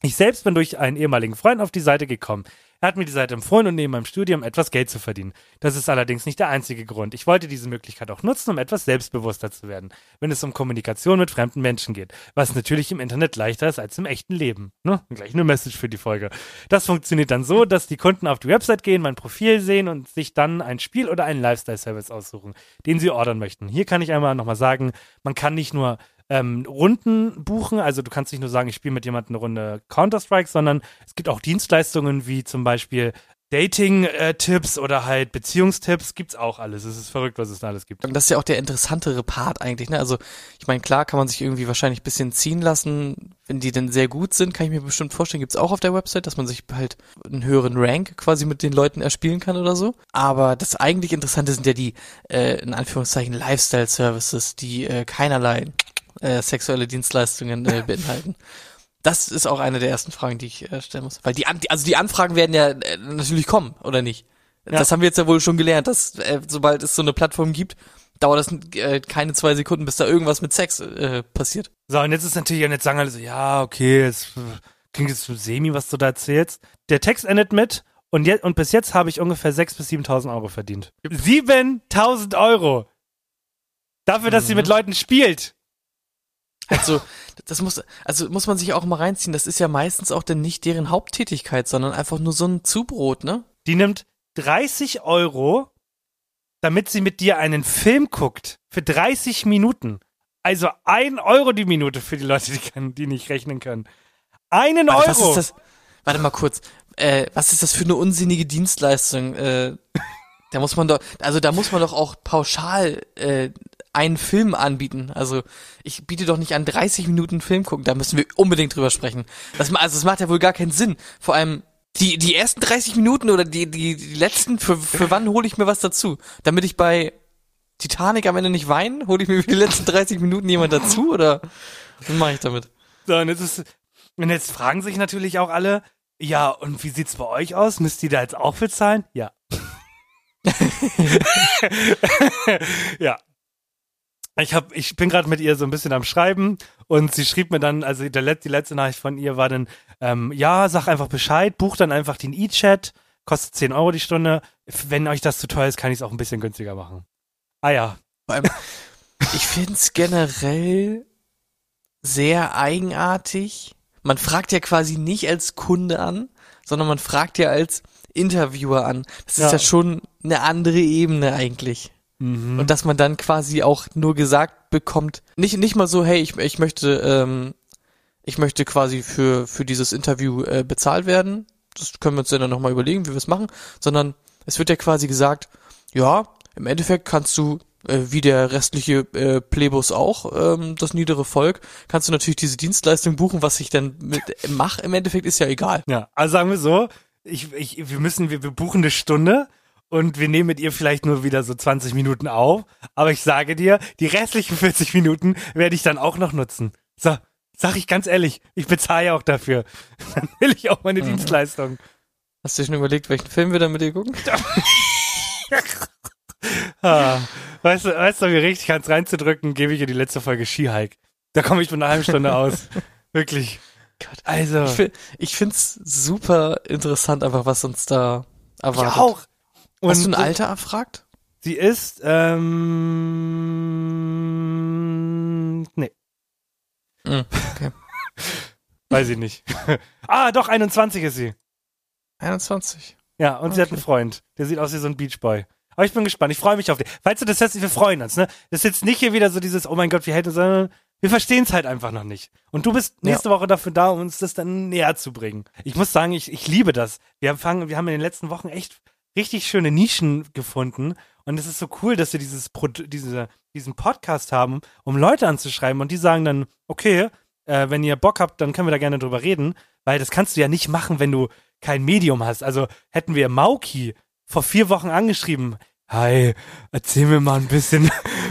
Ich selbst bin durch einen ehemaligen Freund auf die Seite gekommen. Er hat mir die Seite empfohlen und neben meinem Studium etwas Geld zu verdienen. Das ist allerdings nicht der einzige Grund. Ich wollte diese Möglichkeit auch nutzen, um etwas selbstbewusster zu werden, wenn es um Kommunikation mit fremden Menschen geht. Was natürlich im Internet leichter ist als im echten Leben. Ne? Gleich eine Message für die Folge. Das funktioniert dann so, dass die Kunden auf die Website gehen, mein Profil sehen und sich dann ein Spiel oder einen Lifestyle-Service aussuchen, den sie ordern möchten. Hier kann ich einmal nochmal sagen, man kann nicht nur ähm, Runden buchen. Also du kannst nicht nur sagen, ich spiele mit jemandem eine Runde Counter-Strike, sondern es gibt auch Dienstleistungen wie zum Beispiel Dating-Tipps oder halt Beziehungstipps. Gibt's auch alles. Es ist verrückt, was es da alles gibt. Und das ist ja auch der interessantere Part eigentlich, ne? Also, ich meine, klar kann man sich irgendwie wahrscheinlich ein bisschen ziehen lassen, wenn die denn sehr gut sind, kann ich mir bestimmt vorstellen, gibt's auch auf der Website, dass man sich halt einen höheren Rank quasi mit den Leuten erspielen kann oder so. Aber das eigentlich Interessante sind ja die, äh, in Anführungszeichen, Lifestyle-Services, die äh, keinerlei äh, sexuelle Dienstleistungen äh, beinhalten. Das ist auch eine der ersten Fragen, die ich äh, stellen muss. Weil die, An die also die Anfragen werden ja äh, natürlich kommen, oder nicht? Das haben wir jetzt ja wohl schon gelernt, dass äh, sobald es so eine Plattform gibt, dauert das äh, keine zwei Sekunden, bis da irgendwas mit Sex äh, passiert. So, und jetzt ist natürlich, und jetzt sagen alle so, ja, okay, es klingt jetzt so semi, was du da erzählst. Der Text endet mit, und, je, und bis jetzt habe ich ungefähr 6.000 bis 7.000 Euro verdient. 7.000 Euro! Dafür, dass sie mit Leuten spielt. Also, das muss, also muss man sich auch mal reinziehen. Das ist ja meistens auch dann nicht deren Haupttätigkeit, sondern einfach nur so ein Zubrot, ne? Die nimmt 30 Euro, damit sie mit dir einen Film guckt. Für 30 Minuten. Also ein Euro die Minute für die Leute, die, können, die nicht rechnen können. Einen Warte, Euro! was ist das? Warte mal kurz. Äh, was ist das für eine unsinnige Dienstleistung? Äh, da muss man doch, also da muss man doch auch pauschal äh, einen Film anbieten. Also ich biete doch nicht an 30 Minuten Film gucken. Da müssen wir unbedingt drüber sprechen. Das, also das macht ja wohl gar keinen Sinn. Vor allem die die ersten 30 Minuten oder die die, die letzten. Für, für wann hole ich mir was dazu? Damit ich bei Titanic am Ende nicht weine? Hole ich mir für die letzten 30 Minuten jemand dazu oder was mache ich damit? So, und jetzt ist, und jetzt fragen sich natürlich auch alle, ja, und wie sieht's bei euch aus? Müsst ihr da jetzt auch für zahlen? Ja. ja. Ich hab, ich bin gerade mit ihr so ein bisschen am Schreiben und sie schrieb mir dann, also der, let- die letzte Nachricht von ihr war dann, ähm, ja, sag einfach Bescheid, buch dann einfach den E-Chat, kostet 10 Euro die Stunde. Wenn euch das zu teuer ist, kann ich es auch ein bisschen günstiger machen. Ah ja. Ich find's generell sehr eigenartig. Man fragt ja quasi nicht als Kunde an, sondern man fragt ja als Interviewer an. Das ist Ja. ja, schon eine andere Ebene eigentlich. Mhm. Und dass man dann quasi auch nur gesagt bekommt, nicht, nicht mal so, hey, ich, ich möchte, ähm, ich möchte quasi für, für dieses Interview äh, bezahlt werden. Das können wir uns dann nochmal überlegen, wie wir es machen, sondern es wird ja quasi gesagt, ja, im Endeffekt kannst du, äh, wie der restliche äh, Plebus auch, ähm, das niedere Volk, kannst du natürlich diese Dienstleistung buchen, was ich dann mit mach, im Endeffekt ist ja egal. Ja, also sagen wir so, ich, ich, wir müssen, wir, wir buchen eine Stunde und wir nehmen mit ihr vielleicht nur wieder so 20 Minuten auf, aber ich sage dir, die restlichen 40 Minuten werde ich dann auch noch nutzen. So, sag ich ganz ehrlich, ich bezahle ja auch dafür. Dann will ich auch meine Dienstleistung. Hast du dir schon überlegt, welchen Film wir dann mit dir gucken? Ah, weißt du, weißt du, wie richtig kannst reinzudrücken, gebe ich ihr die letzte Folge Skihike. Da komme ich von einer halben Stunde aus. Wirklich. Gott. Also, Ich, ich find's super interessant, einfach was uns da ich erwartet. auch. Und Hast du ein Alter erfragt? Sie ist, ähm, nee. Mhm, okay. Weiß ich nicht. ah, doch, 21 ist sie. 21. Ja, und sie hat einen Freund. Der sieht aus wie so ein Beachboy. Aber ich bin gespannt. Ich freue mich auf den. Falls du das hörst, wir freuen uns, ne? Das ist jetzt nicht hier wieder so dieses, oh mein Gott, wir hätten, sondern wir verstehen es halt einfach noch nicht. Und du bist nächste Woche dafür da, um uns das dann näher zu bringen. Ich muss sagen, ich, ich liebe das. Wir haben, fangen, wir haben in den letzten Wochen echt richtig schöne Nischen gefunden. Und es ist so cool, dass wir dieses, Pro- diese, diesen Podcast haben, um Leute anzuschreiben. Und die sagen dann, okay, äh, wenn ihr Bock habt, dann können wir da gerne drüber reden. Weil das kannst du ja nicht machen, wenn du kein Medium hast. Also hätten wir Mauki vor vier Wochen angeschrieben, hi, erzähl mir mal ein bisschen.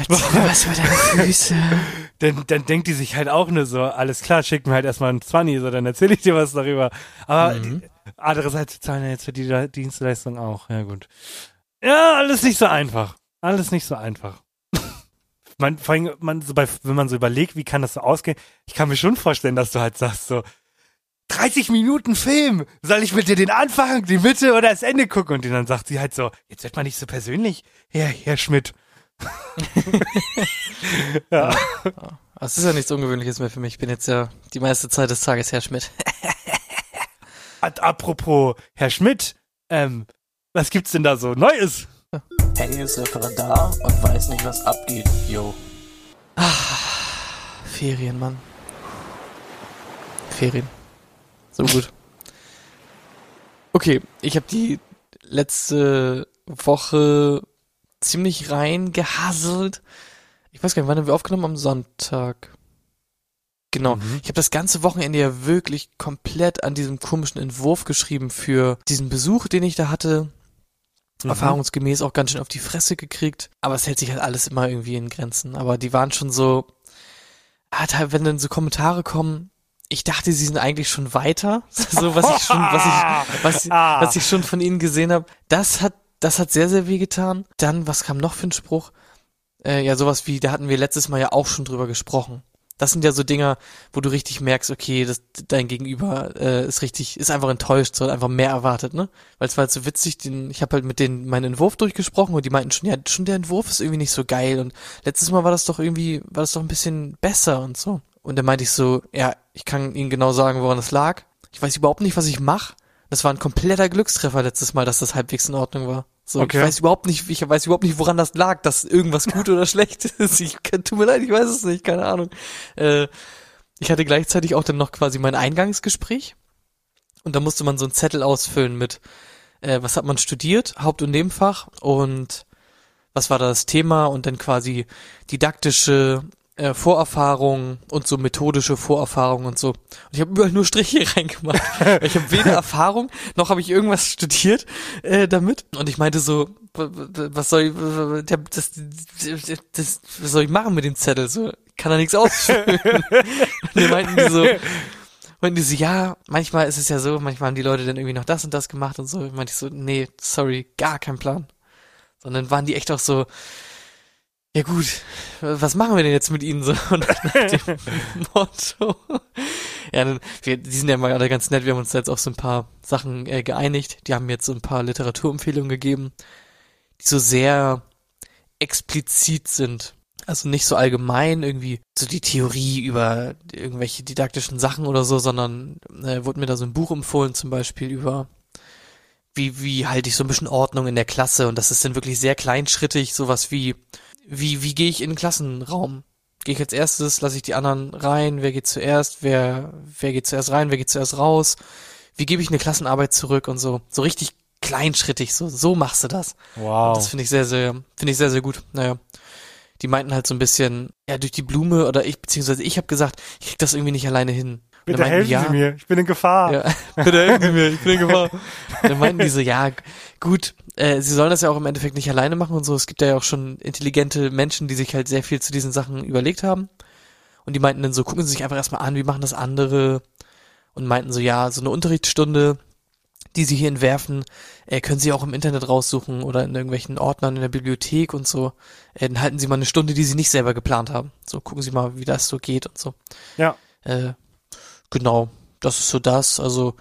Was über deine Füße? dann, dann denkt die sich halt auch nur so, alles klar, schick mir halt erstmal ein 20, so dann erzähle ich dir was darüber. Aber die, andererseits zahlen ja jetzt für die Dienstleistung auch. Ja, gut. Ja, alles nicht so einfach. Alles nicht so einfach. Man, vor allem, man, so bei, wenn man so überlegt, wie kann das so ausgehen, ich kann mir schon vorstellen, dass du halt sagst so, 30 Minuten Film, soll ich mit dir den Anfang, die Mitte oder das Ende gucken? Und dann sagt sie halt so, jetzt wird man nicht so persönlich, Herr, Herr Schmidt. ja. Das ist ja nichts Ungewöhnliches mehr für mich. Ich bin jetzt ja die meiste Zeit des Tages Herr Schmidt. Ad- Apropos Herr Schmidt, ähm, was gibt's denn da so Neues? Henny ist Referendar und weiß nicht, was abgeht, yo. Ferien, Mann. Ferien. So gut. Okay, ich habe die letzte Woche ziemlich rein gehasselt. Ich weiß gar nicht, wann haben wir aufgenommen? Am Sonntag. Genau. Ich habe das ganze Wochenende ja wirklich komplett an diesem komischen Entwurf geschrieben für diesen Besuch, den ich da hatte. Erfahrungsgemäß auch ganz schön auf die Fresse gekriegt. Aber es hält sich halt alles immer irgendwie in Grenzen. Aber die waren schon so, ah, da- wenn dann so Kommentare kommen, ich dachte, sie sind eigentlich schon weiter. So, was ich schon, was ich, was, was ich schon von ihnen gesehen habe. Das hat, das hat sehr, sehr weh getan. Dann, was kam noch für ein Spruch? Äh, ja, sowas wie, da hatten wir letztes Mal ja auch schon drüber gesprochen. Das sind ja so Dinger, wo du richtig merkst, okay, das, dein Gegenüber äh, ist richtig, ist einfach enttäuscht, so hat einfach mehr erwartet, ne? Weil es war halt so witzig, den, ich habe halt mit denen meinen Entwurf durchgesprochen und die meinten schon, ja, schon der Entwurf ist irgendwie nicht so geil und letztes Mal war das doch irgendwie, war das doch ein bisschen besser und so. Und dann meinte ich so, ja, ich kann Ihnen genau sagen, woran es lag. Ich weiß überhaupt nicht, was ich mache. Das war ein kompletter Glückstreffer letztes Mal, dass das halbwegs in Ordnung war. So, Okay. ich weiß überhaupt nicht, ich weiß überhaupt nicht, woran das lag, dass irgendwas gut oder schlecht ist. Ich kann, tut mir leid, ich weiß es nicht, keine Ahnung. Äh, ich hatte gleichzeitig auch dann noch quasi mein Eingangsgespräch und da musste man so einen Zettel ausfüllen mit, äh, was hat man studiert, Haupt- und Nebenfach und was war da das Thema und dann quasi didaktische äh, Vorerfahrungen und so methodische Vorerfahrungen und so. Und ich habe überall nur Striche reingemacht. Ich habe weder Erfahrung, noch habe ich irgendwas studiert äh, damit. Und ich meinte so, was soll ich, das, das, das, was soll ich machen mit dem Zettel? So, kann da nichts ausfüllen. und die meinten die so, meinten die so, ja, manchmal ist es ja so, manchmal haben die Leute dann irgendwie noch das und das gemacht und so. Meinte ich so, nee, sorry, gar kein Plan. Sondern waren die echt auch so, ja gut, was machen wir denn jetzt mit ihnen so? Und nach dem Motto. Ja, dann, wir, die sind ja mal alle ganz nett, wir haben uns jetzt auf so ein paar Sachen äh, geeinigt. Die haben jetzt so ein paar Literaturempfehlungen gegeben, die so sehr explizit sind. Also nicht so allgemein irgendwie so die Theorie über irgendwelche didaktischen Sachen oder so, sondern äh, wurde mir da so ein Buch empfohlen, zum Beispiel über wie, wie halte ich so ein bisschen Ordnung in der Klasse und das ist dann wirklich sehr kleinschrittig, sowas wie, wie, wie gehe ich in den Klassenraum? Gehe ich als erstes, lasse ich die anderen rein, wer geht zuerst, wer, wer geht zuerst rein, wer geht zuerst raus, wie gebe ich eine Klassenarbeit zurück und so, so richtig kleinschrittig, so, so machst du das. Wow. Das finde ich sehr, sehr, finde ich sehr, sehr gut. Naja. Die meinten halt so ein bisschen, ja, durch die Blume oder ich, beziehungsweise ich habe gesagt, ich krieg das irgendwie nicht alleine hin. Und Bitte meinten helfen ja, Sie mir, ich bin in Gefahr. ja, bitte helfen Sie mir, ich bin in Gefahr. Dann meinten die so, ja, gut, äh, sie sollen das ja auch im Endeffekt nicht alleine machen und so. Es gibt ja auch schon intelligente Menschen, die sich halt sehr viel zu diesen Sachen überlegt haben. Und die meinten dann so, gucken Sie sich einfach erstmal an, wie machen das andere? Und meinten so, ja, so eine Unterrichtsstunde, die Sie hier entwerfen, äh, können Sie auch im Internet raussuchen oder in irgendwelchen Ordnern in der Bibliothek und so. Äh, dann halten Sie mal eine Stunde, die Sie nicht selber geplant haben. So, gucken Sie mal, wie das so geht und so. Ja. Äh, genau, das ist so das. Also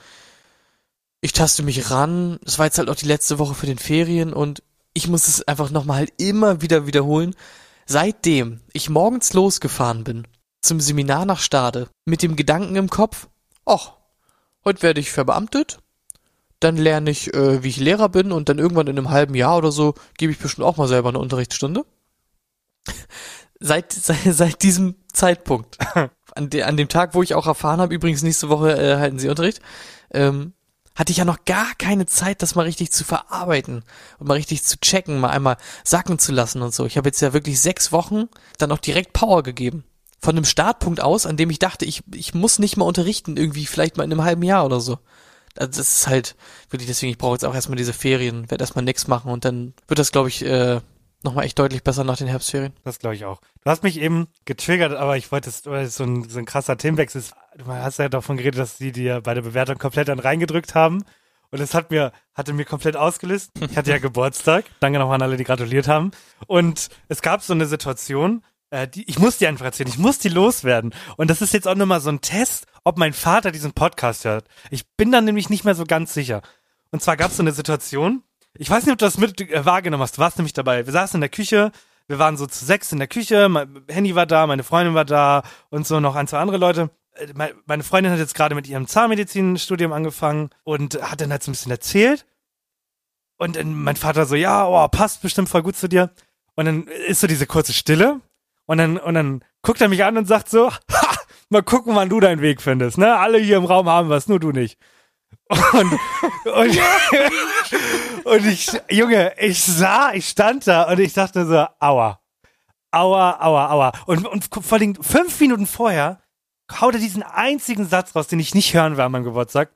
ich taste mich ran. Es war jetzt halt auch die letzte Woche für den Ferien und ich muss es einfach nochmal halt immer wieder wiederholen. Seitdem ich morgens losgefahren bin zum Seminar nach Stade mit dem Gedanken im Kopf, ach, heute werde ich verbeamtet, dann lerne ich, äh, wie ich Lehrer bin und dann irgendwann in einem halben Jahr oder so gebe ich bestimmt auch mal selber eine Unterrichtsstunde. Seit, seit, seit diesem Zeitpunkt, an, de, an dem Tag, wo ich auch erfahren habe, übrigens nächste Woche äh, halten sie Unterricht, ähm, hatte ich ja noch gar keine Zeit, das mal richtig zu verarbeiten und mal richtig zu checken, mal einmal sacken zu lassen und so. Ich habe jetzt ja wirklich sechs Wochen dann auch direkt Power gegeben. Von einem Startpunkt aus, an dem ich dachte, ich, ich muss nicht mal unterrichten, irgendwie vielleicht mal in einem halben Jahr oder so. Also das ist halt wirklich, deswegen, ich brauche jetzt auch erstmal diese Ferien, werde erstmal nix machen und dann wird das, glaube ich, äh, nochmal echt deutlich besser nach den Herbstferien. Das glaube ich auch. Du hast mich eben getriggert, aber ich wollte weil es so ein, so ein krasser Themenwechsel ist. Du hast ja davon geredet, dass die dir bei der Bewertung komplett dann reingedrückt haben. Und es hat mir, hatte mir komplett ausgelöst. Ich hatte ja Geburtstag. Danke nochmal an alle, die gratuliert haben. Und es gab so eine Situation, äh, die, ich muss die einfach erzählen. Ich muss die loswerden. Und das ist jetzt auch nochmal so ein Test, ob mein Vater diesen Podcast hört. Ich bin dann nämlich nicht mehr so ganz sicher. Und zwar gab es so eine Situation, ich weiß nicht, ob du das mit äh, wahrgenommen hast. Du warst nämlich dabei. Wir saßen in der Küche, wir waren so zu sechs in der Küche, mein Handy war da, meine Freundin war da und so noch ein, zwei andere Leute. Äh, mei- Meine Freundin hat jetzt gerade mit ihrem Zahnmedizinstudium angefangen und hat dann halt so ein bisschen erzählt. Und dann mein Vater so, ja, oh, passt bestimmt voll gut zu dir. Und dann ist so diese kurze Stille. Und dann, und dann guckt er mich an und sagt so, ha, mal gucken, wann du deinen Weg findest. Ne? Alle hier im Raum haben was, nur du nicht. Und, und, und ich, Junge, ich sah, ich stand da und ich dachte so, aua. Aua, aua, aua. Und, und vor allem fünf Minuten vorher haut er diesen einzigen Satz raus, den ich nicht hören will an meinem Geburtstag.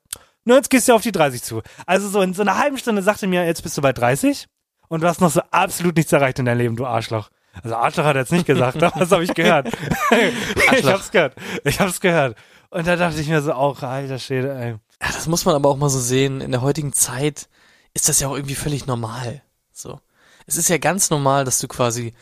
Na, jetzt gehst du auf die 30 zu. Also so in so einer halben Stunde sagte er mir, jetzt bist du bei 30 und du hast noch so absolut nichts erreicht in deinem Leben, du Arschloch. Also Arschloch hat er jetzt nicht gesagt, aber das habe ich gehört. ich hab's gehört. Ich hab's gehört. Und da dachte ich mir so, auch, alter Schäde, ey. Ja, das muss man aber auch mal so sehen. In der heutigen Zeit ist das ja auch irgendwie völlig normal. So. Es ist ja ganz normal, dass du quasi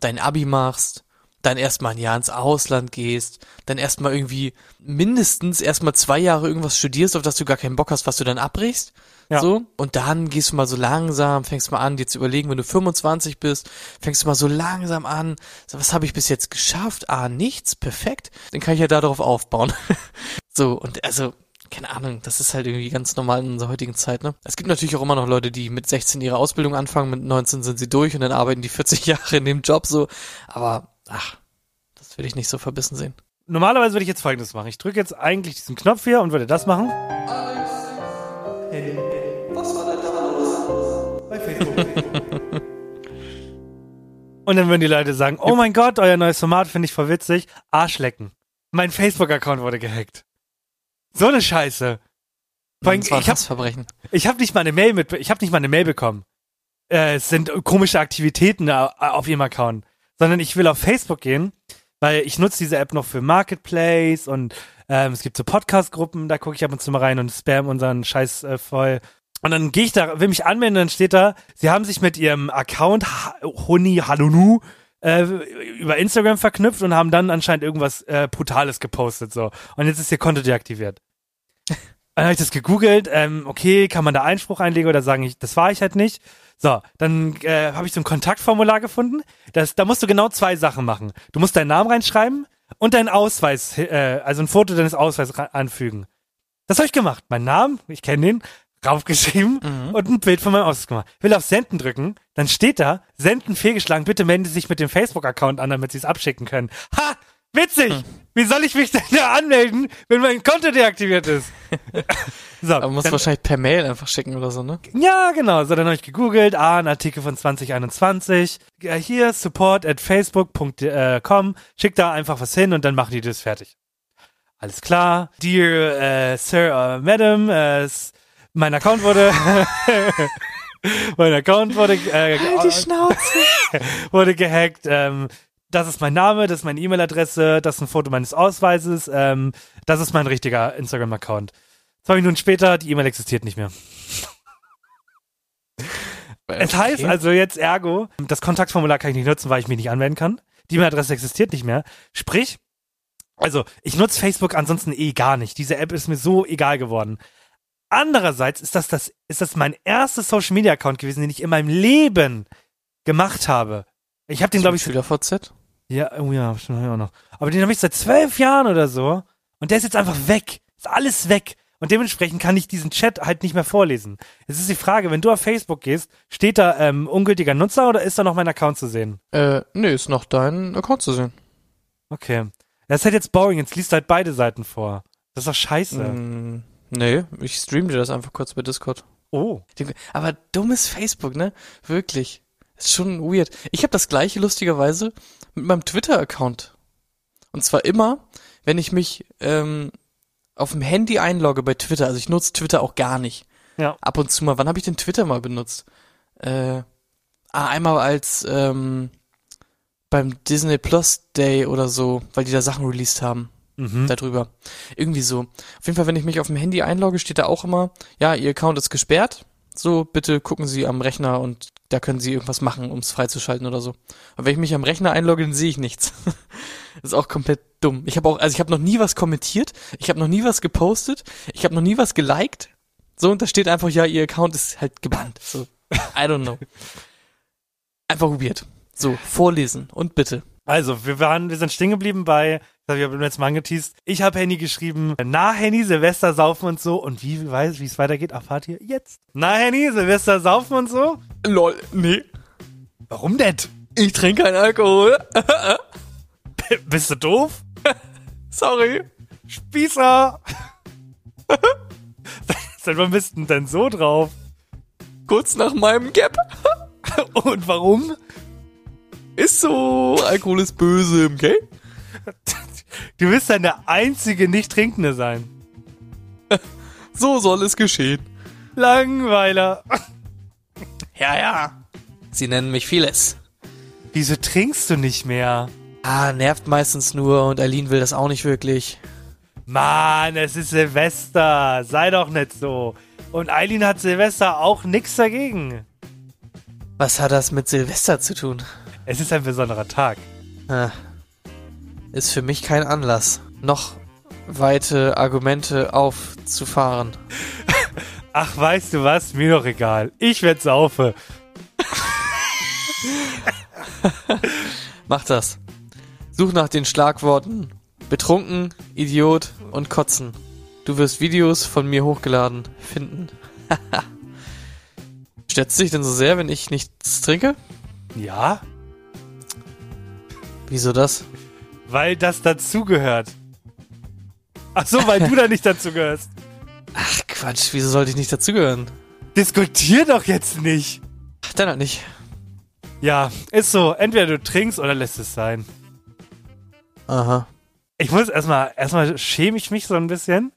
dein Abi machst, dann erstmal ein Jahr ins Ausland gehst, dann erstmal irgendwie mindestens erstmal zwei Jahre irgendwas studierst, auf das du gar keinen Bock hast, was du dann abbrichst. Ja. So. Und dann gehst du mal so langsam, fängst mal an, dir zu überlegen, wenn du 25 bist, fängst du mal so langsam an, so, was habe ich bis jetzt geschafft? Ah, nichts, perfekt. Dann kann ich ja darauf aufbauen. so, und also, keine Ahnung, das ist halt irgendwie ganz normal in unserer heutigen Zeit, ne? Es gibt natürlich auch immer noch Leute, die mit 16 ihre Ausbildung anfangen, mit 19 sind sie durch und dann arbeiten die 40 Jahre in dem Job so. Aber, ach, das will ich nicht so verbissen sehen. Normalerweise würde ich jetzt folgendes machen. Ich drücke jetzt eigentlich diesen Knopf hier und würde das machen. Und dann würden die Leute sagen, oh mein Gott, euer neues Format finde ich voll witzig. Arschlecken. Mein Facebook-Account wurde gehackt. So eine Scheiße. Vor allem, Das war ein ich habe Hassverbrechen. ich hab nicht mal eine Mail mit, ich habe nicht mal eine Mail bekommen. Äh, es sind komische Aktivitäten da auf ihrem Account, sondern ich will auf Facebook gehen, weil ich nutze diese App noch für Marketplace und ähm, es gibt so Podcast-Gruppen, da gucke ich ab und zu mal rein und spam unseren Scheiß äh, voll. Und dann gehe ich da, will mich anmelden, dann steht da, sie haben sich mit ihrem Account Honi Halunu äh, über Instagram verknüpft und haben dann anscheinend irgendwas äh, Brutales gepostet so. Und jetzt ist ihr Konto deaktiviert. Dann habe ich das gegoogelt, ähm, okay, kann man da Einspruch einlegen oder sagen, ich, das war ich halt nicht. So, dann äh, habe ich so ein Kontaktformular gefunden. Das, da musst du genau zwei Sachen machen. Du musst deinen Namen reinschreiben und deinen Ausweis, äh, also ein Foto deines Ausweises anfügen. Das habe ich gemacht. Mein Namen, ich kenne den, raufgeschrieben und ein Bild von meinem Ausweis gemacht. Will auf Senden drücken, dann steht da, Senden fehlgeschlagen, bitte melden Sie sich mit dem Facebook-Account an, damit Sie es abschicken können. Ha! Witzig! Wie soll ich mich denn da anmelden, wenn mein Konto deaktiviert ist? so, Aber man muss wahrscheinlich per Mail einfach schicken oder so, ne? ja, genau. So, dann habe ich gegoogelt, ah, ein Artikel von 2021. Ja, hier, support at facebook.com. Schick da einfach was hin und dann machen die das fertig. Alles klar. Dear äh, Sir or Madam, äh, s- mein Account wurde... mein Account wurde... Äh, Schnauze. wurde gehackt. Ähm, das ist mein Name, das ist meine E-Mail-Adresse, das ist ein Foto meines Ausweises, ähm, das ist mein richtiger Instagram-Account. Zwei Minuten später, die E-Mail existiert nicht mehr. Es heißt also jetzt ergo, das Kontaktformular kann ich nicht nutzen, weil ich mich nicht anmelden kann. Die E-Mail-Adresse existiert nicht mehr. Sprich, also ich nutze Facebook ansonsten eh gar nicht. Diese App ist mir so egal geworden. Andererseits ist das, das, ist das mein erstes Social-Media-Account gewesen, den ich in meinem Leben gemacht habe. Ich habe den, glaube ich, wieder VZ. Ja, oh ja, schon hab ich auch noch. Aber den habe ich seit zwölf Jahren oder so. Und der ist jetzt einfach weg. Ist alles weg. Und dementsprechend kann ich diesen Chat halt nicht mehr vorlesen. Es ist die Frage, wenn du auf Facebook gehst, steht da ähm, ungültiger Nutzer oder ist da noch mein Account zu sehen? Äh, nee, ist noch dein Account zu sehen. Okay. Das ist halt jetzt boring. Jetzt liest du halt beide Seiten vor. Das ist doch scheiße. Mm, nee, ich stream dir das einfach kurz bei Discord. Oh. Aber dummes Facebook, ne? Wirklich. Ist schon weird. Ich habe das gleiche lustigerweise mit meinem Twitter-Account. Und zwar immer, wenn ich mich ähm, auf dem Handy einlogge bei Twitter. Also ich nutze Twitter auch gar nicht. Ja. Ab und zu mal. Wann habe ich denn Twitter mal benutzt? Äh, ah, einmal als ähm, beim Disney Plus Day oder so, weil die da Sachen released haben Mhm. darüber. Irgendwie so. Auf jeden Fall, wenn ich mich auf dem Handy einlogge, steht da auch immer, ja, Ihr Account ist gesperrt. So, bitte gucken Sie am Rechner und da können Sie irgendwas machen, um es freizuschalten oder so. Und wenn ich mich am Rechner einlogge, dann sehe ich nichts. ist auch komplett dumm. Ich habe auch, also ich habe noch nie was kommentiert, ich habe noch nie was gepostet, ich habe noch nie was geliked. So, und da steht einfach, ja, Ihr Account ist halt gebannt. So, I don't know. Einfach weird. So, vorlesen und bitte. Also, wir waren, wir sind stehen geblieben bei, ich habe jetzt mal angeteased. Ich habe Henny geschrieben, na Henny, Silvester saufen und so. Und wie weiß, wie es weitergeht, erfahrt ihr jetzt. Na Henny, Silvester saufen und so. Lol, nee. Warum denn? Ich trinke keinen Alkohol. Bist du doof? Sorry. Spießer! Seit wann bist du denn so drauf? Kurz nach meinem Gap. Und warum? Ist so, Alkohol ist böse, okay? Du wirst dann der einzige Nicht-Trinkende sein. So soll es geschehen. Langweiler. Ja, ja. Sie nennen mich vieles. Wieso trinkst du nicht mehr? Ah, nervt meistens nur und Aline will das auch nicht wirklich. Mann, es ist Silvester. Sei doch nicht so. Und Eileen hat Silvester auch nix dagegen. Was hat das mit Silvester zu tun? Es ist ein besonderer Tag. Ah, ist für mich kein Anlass, noch weite Argumente aufzufahren. Ach, weißt du was? Mir doch egal. Ich werd saufe. Mach das. Such nach den Schlagworten betrunken, Idiot und kotzen. Du wirst Videos von mir hochgeladen finden. Stört dich denn so sehr, wenn ich nichts trinke? Ja? Wieso das? Weil das dazugehört. Ach so, weil du da nicht dazugehörst. Ach Quatsch, wieso sollte ich nicht dazugehören? Diskutier doch jetzt nicht. Ach, dann halt nicht. Ja, ist so. Entweder du trinkst oder lässt es sein. Aha. Ich muss erstmal, erstmal schäme ich mich so ein bisschen.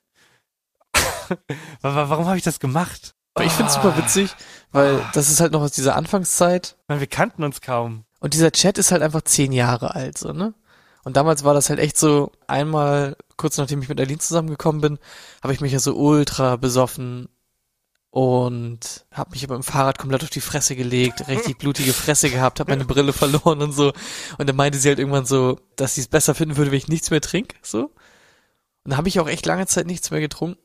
Wa- Warum habe ich das gemacht? Ich find's super witzig, weil das ist halt noch aus dieser Anfangszeit. Weil wir kannten uns kaum. Und dieser Chat ist halt einfach zehn Jahre alt, so, ne? Und damals war das halt echt so, einmal, kurz nachdem ich mit Aline zusammengekommen bin, habe ich mich ja so ultra besoffen und habe mich aber im Fahrrad komplett auf die Fresse gelegt, richtig blutige Fresse gehabt, habe meine Brille verloren und so. Und dann meinte sie halt irgendwann so, dass sie es besser finden würde, wenn ich nichts mehr trinke, so. Und da habe ich auch echt lange Zeit nichts mehr getrunken.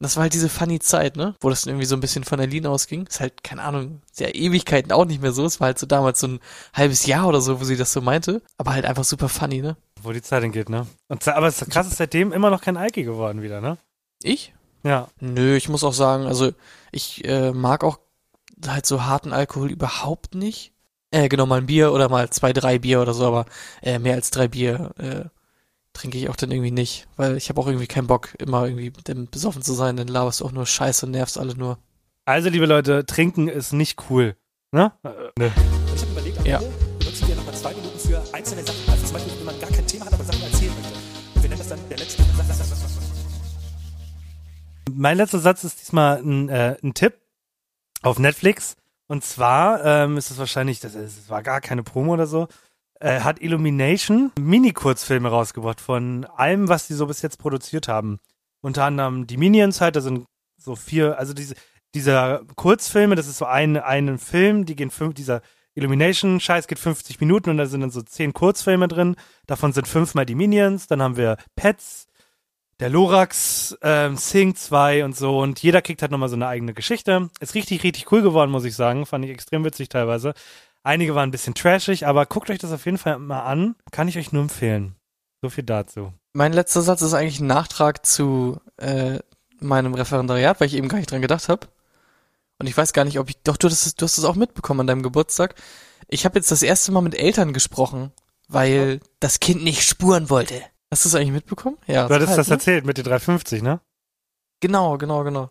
Und das war halt diese funny Zeit, ne? Wo das irgendwie so ein bisschen von Aline ausging. Ist halt, keine Ahnung, sehr Ewigkeiten auch nicht mehr so. Es war halt so damals so ein halbes Jahr oder so, wo sie das so meinte. Aber halt einfach super funny, ne? Wo die Zeit hingeht, ne? Und, aber es ist krass, ist seitdem immer noch kein Alki geworden wieder, ne? Ich? Ja. Nö, ich muss auch sagen, also ich äh, mag auch halt so harten Alkohol überhaupt nicht. Äh, genau, mal ein Bier oder mal zwei, drei Bier oder so, aber äh, mehr als drei Bier äh, trinke ich auch dann irgendwie nicht. Weil ich habe auch irgendwie keinen Bock, immer irgendwie mit dem besoffen zu sein, dann laberst du auch nur Scheiße und nervst alle nur. Also, liebe Leute, trinken ist nicht cool. Ne? Äh, ne. Ich habe überlegt, am Ja. Ende benutzen wir nochmal zwei Minuten für einzelne Sachen. Also zum Beispiel, wenn man gar kein Thema hat, aber Sachen erzählen möchte. Und wir nennen das dann der letzte. Mein letzter Satz ist diesmal ein, äh, ein Tipp auf Netflix. Und zwar ähm, ist es wahrscheinlich, das, ist- das war gar keine Promo oder so, äh, hat Illumination Mini-Kurzfilme rausgebracht von allem, was die so bis jetzt produziert haben. Unter anderem die Minions halt, da sind so vier, also diese, dieser Kurzfilme, das ist so ein, ein Film, die gehen fünf, dieser Illumination-Scheiß geht 50 Minuten und da sind dann so zehn Kurzfilme drin. Davon sind fünfmal die Minions, dann haben wir Pets, der Lorax, ähm, Sing 2 und so und jeder kriegt halt nochmal so eine eigene Geschichte. Ist richtig, richtig cool geworden, muss ich sagen. Fand ich extrem witzig teilweise. Einige waren ein bisschen trashig, aber guckt euch das auf jeden Fall mal an. Kann ich euch nur empfehlen. So viel dazu. Mein letzter Satz ist eigentlich ein Nachtrag zu äh, meinem Referendariat, weil ich eben gar nicht dran gedacht habe. Und ich weiß gar nicht, ob ich. Doch, du hast es, du hast es auch mitbekommen an deinem Geburtstag. Ich habe jetzt das erste Mal mit Eltern gesprochen, weil das Kind nicht spuren wollte. Hast du es eigentlich mitbekommen? Ja. Du hattest halt, das ne? erzählt mit den 350, ne? Genau, genau, genau.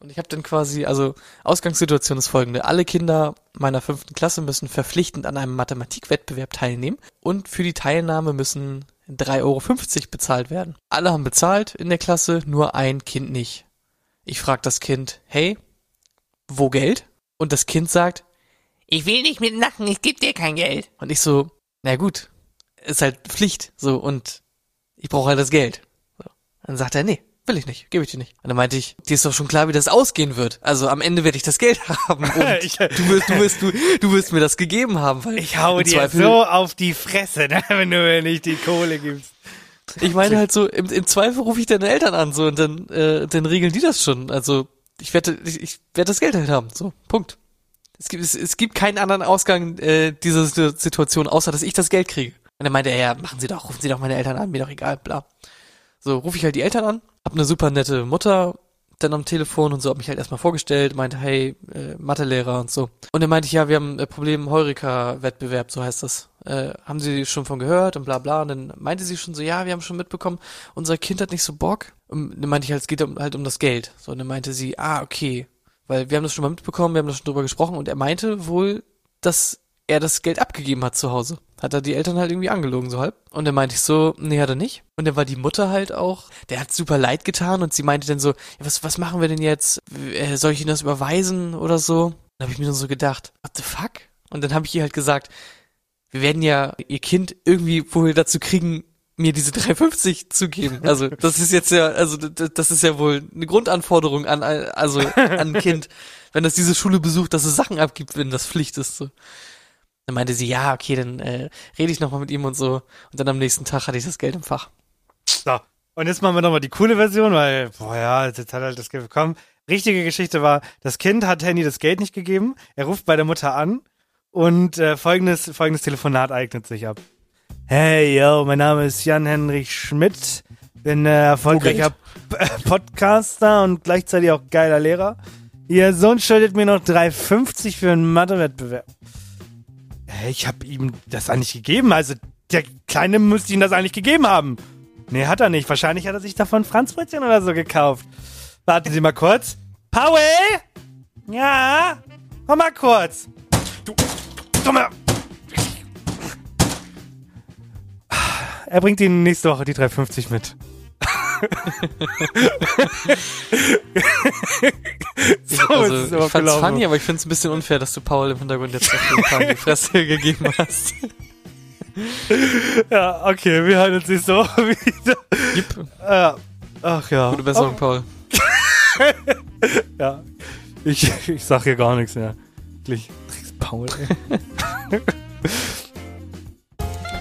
Und ich habe dann quasi, also Ausgangssituation ist folgende. Alle Kinder meiner fünften Klasse müssen verpflichtend an einem Mathematikwettbewerb teilnehmen und für die Teilnahme müssen 3,50 Euro bezahlt werden. Alle haben bezahlt in der Klasse, nur ein Kind nicht. Ich frage das Kind, hey, wo Geld? Und das Kind sagt, Ich will nicht mitmachen, ich geb dir kein Geld. und ich so, na gut, ist halt Pflicht, so, und ich brauche halt das Geld. Dann sagt er, nee, will ich nicht, gebe ich dir nicht. Und dann meinte ich, dir ist doch schon klar, wie das ausgehen wird. Also am Ende werde ich das Geld haben und Ich- du wirst, du wirst, du, du wirst mir das gegeben haben, weil Ich hau dir Zweifel- so auf die Fresse, ne? wenn du mir nicht die Kohle gibst. Ich meine halt so, im, im Zweifel rufe ich deine Eltern an, so, und dann, äh, dann regeln die das schon. Also, ich werde, ich, ich werde das Geld halt haben, so, Punkt. Es gibt, es, es gibt keinen anderen Ausgang äh, dieser Situ- Situation, außer dass ich das Geld kriege. Und dann meinte er, ja, machen Sie doch, rufen Sie doch meine Eltern an, mir doch egal, bla. So, rufe ich halt die Eltern an, hab eine super nette Mutter dann am Telefon und so, hab mich halt erstmal vorgestellt, meinte, hey, äh, Mathelehrer und so. Und dann meinte ich, ja, wir haben ein Problem, Heureka-Wettbewerb, so heißt das. Äh, haben Sie schon von gehört und bla bla. Und dann meinte sie schon so, ja, wir haben schon mitbekommen, unser Kind hat nicht so Bock. Und dann meinte ich halt, es geht halt um das Geld. So, und dann meinte sie, ah, okay. Weil wir haben das schon mal mitbekommen, wir haben das schon drüber gesprochen und er meinte wohl, dass er das Geld abgegeben hat zu Hause. Hat er die Eltern halt irgendwie angelogen, so halb. Und dann meinte ich so, nee, hat er nicht. Und dann war die Mutter halt auch, der hat super leid getan und sie meinte dann so, ja, was, was machen wir denn jetzt? Äh, Soll ich Ihnen das überweisen oder so? Dann habe ich mir dann so gedacht, what the fuck? Und dann habe ich ihr halt gesagt, wir werden ja ihr Kind irgendwie wohl dazu kriegen, mir diese 350 zu geben. Also das ist jetzt ja, also das ist ja wohl eine Grundanforderung an, also an ein Kind, wenn das diese Schule besucht, dass es Sachen abgibt, wenn das Pflicht ist. So. Dann meinte sie, ja, okay, dann äh, rede ich nochmal mit ihm und so. Und dann am nächsten Tag hatte ich das Geld im Fach. So. Und jetzt machen wir nochmal die coole Version, weil, boah, ja, jetzt hat er halt das Geld bekommen. Richtige Geschichte war, das Kind hat Handy das Geld nicht gegeben. Er ruft bei der Mutter an und äh, folgendes, folgendes Telefonat eignet sich ab. Hey, yo, mein Name ist Jan-Henrich Schmidt. Bin äh, erfolgreicher P äh, Podcaster und gleichzeitig auch geiler Lehrer. Ihr Sohn schuldet mir noch 3,50 für einen Mathewettbewerb. Hey, ich habe ihm das eigentlich gegeben. Also, der Kleine müsste ihm das eigentlich gegeben haben. Nee, hat er nicht. Wahrscheinlich hat er sich davon Franzbrötchen oder so gekauft. Warten Sie mal kurz. Paul? Ja? Komm mal kurz. Du, dummer. Er bringt Ihnen nächste Woche die 350 mit. so also, ist es ich fand's gelaufen. funny, aber ich find's ein bisschen unfair, dass du Paul im Hintergrund jetzt auf Fall die Fresse gegeben hast. Ja, okay, wir hören uns nächste Woche wieder. Gib, Ja. Ach ja. gute Besserung, Paul. Ja. Ich, ich sag hier gar nichts mehr. Wirklich. Paul, ey.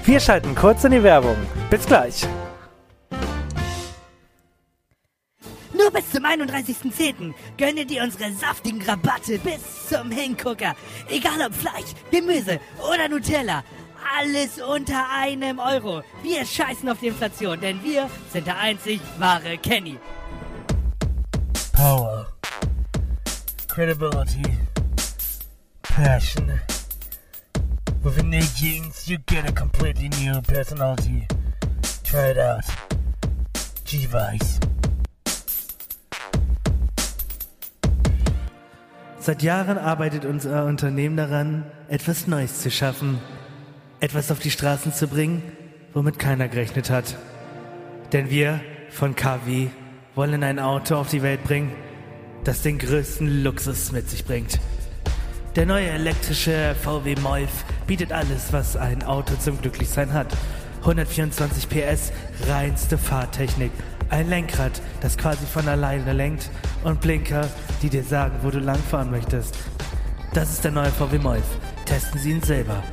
Wir schalten kurz in die Werbung. Bis gleich. Nur bis zum 31.10. gönne dir unsere saftigen Rabatte bis zum Hingucker. Egal ob Fleisch, Gemüse oder Nutella. Alles unter einem Euro. Wir scheißen auf die Inflation, denn wir sind der einzig wahre Kenny. Power. Credibility. Passion. With innate genes, you get a completely new personality. Try it out. G-Vice. Seit Jahren arbeitet unser Unternehmen daran, etwas Neues zu schaffen. Etwas auf die Straßen zu bringen, womit keiner gerechnet hat. Denn wir von KW wollen ein Auto auf die Welt bringen, das den größten Luxus mit sich bringt. Der neue elektrische VW Molf bietet alles, was ein Auto zum Glücklichsein hat. 124 PS, reinste Fahrtechnik, ein Lenkrad, das quasi von alleine lenkt und Blinker, die dir sagen, wo du langfahren möchtest. Das ist der neue VW Molf. Testen Sie ihn selber.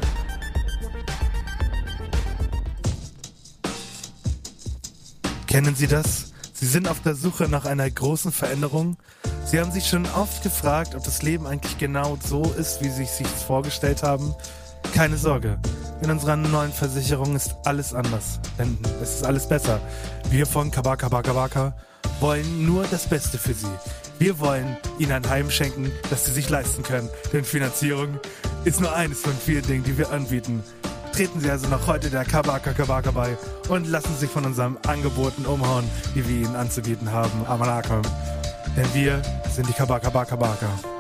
Kennen Sie das? Sie sind auf der Suche nach einer großen Veränderung. Sie haben sich schon oft gefragt, ob das Leben eigentlich genau so ist, wie Sie sich vorgestellt haben. Keine Sorge. In unserer neuen Versicherung ist alles anders. Denn es ist alles besser. Wir von Kabaka Baka Baka wollen nur das Beste für Sie. Wir wollen Ihnen ein Heim schenken, das Sie sich leisten können. Denn Finanzierung ist nur eines von vielen Dingen, die wir anbieten. Treten Sie also noch heute der Kabaka Kabaka bei und lassen Sie sich von unseren Angeboten umhauen, die wir Ihnen anzubieten haben am Anakon. Denn wir sind die Kabaka Baka Baka.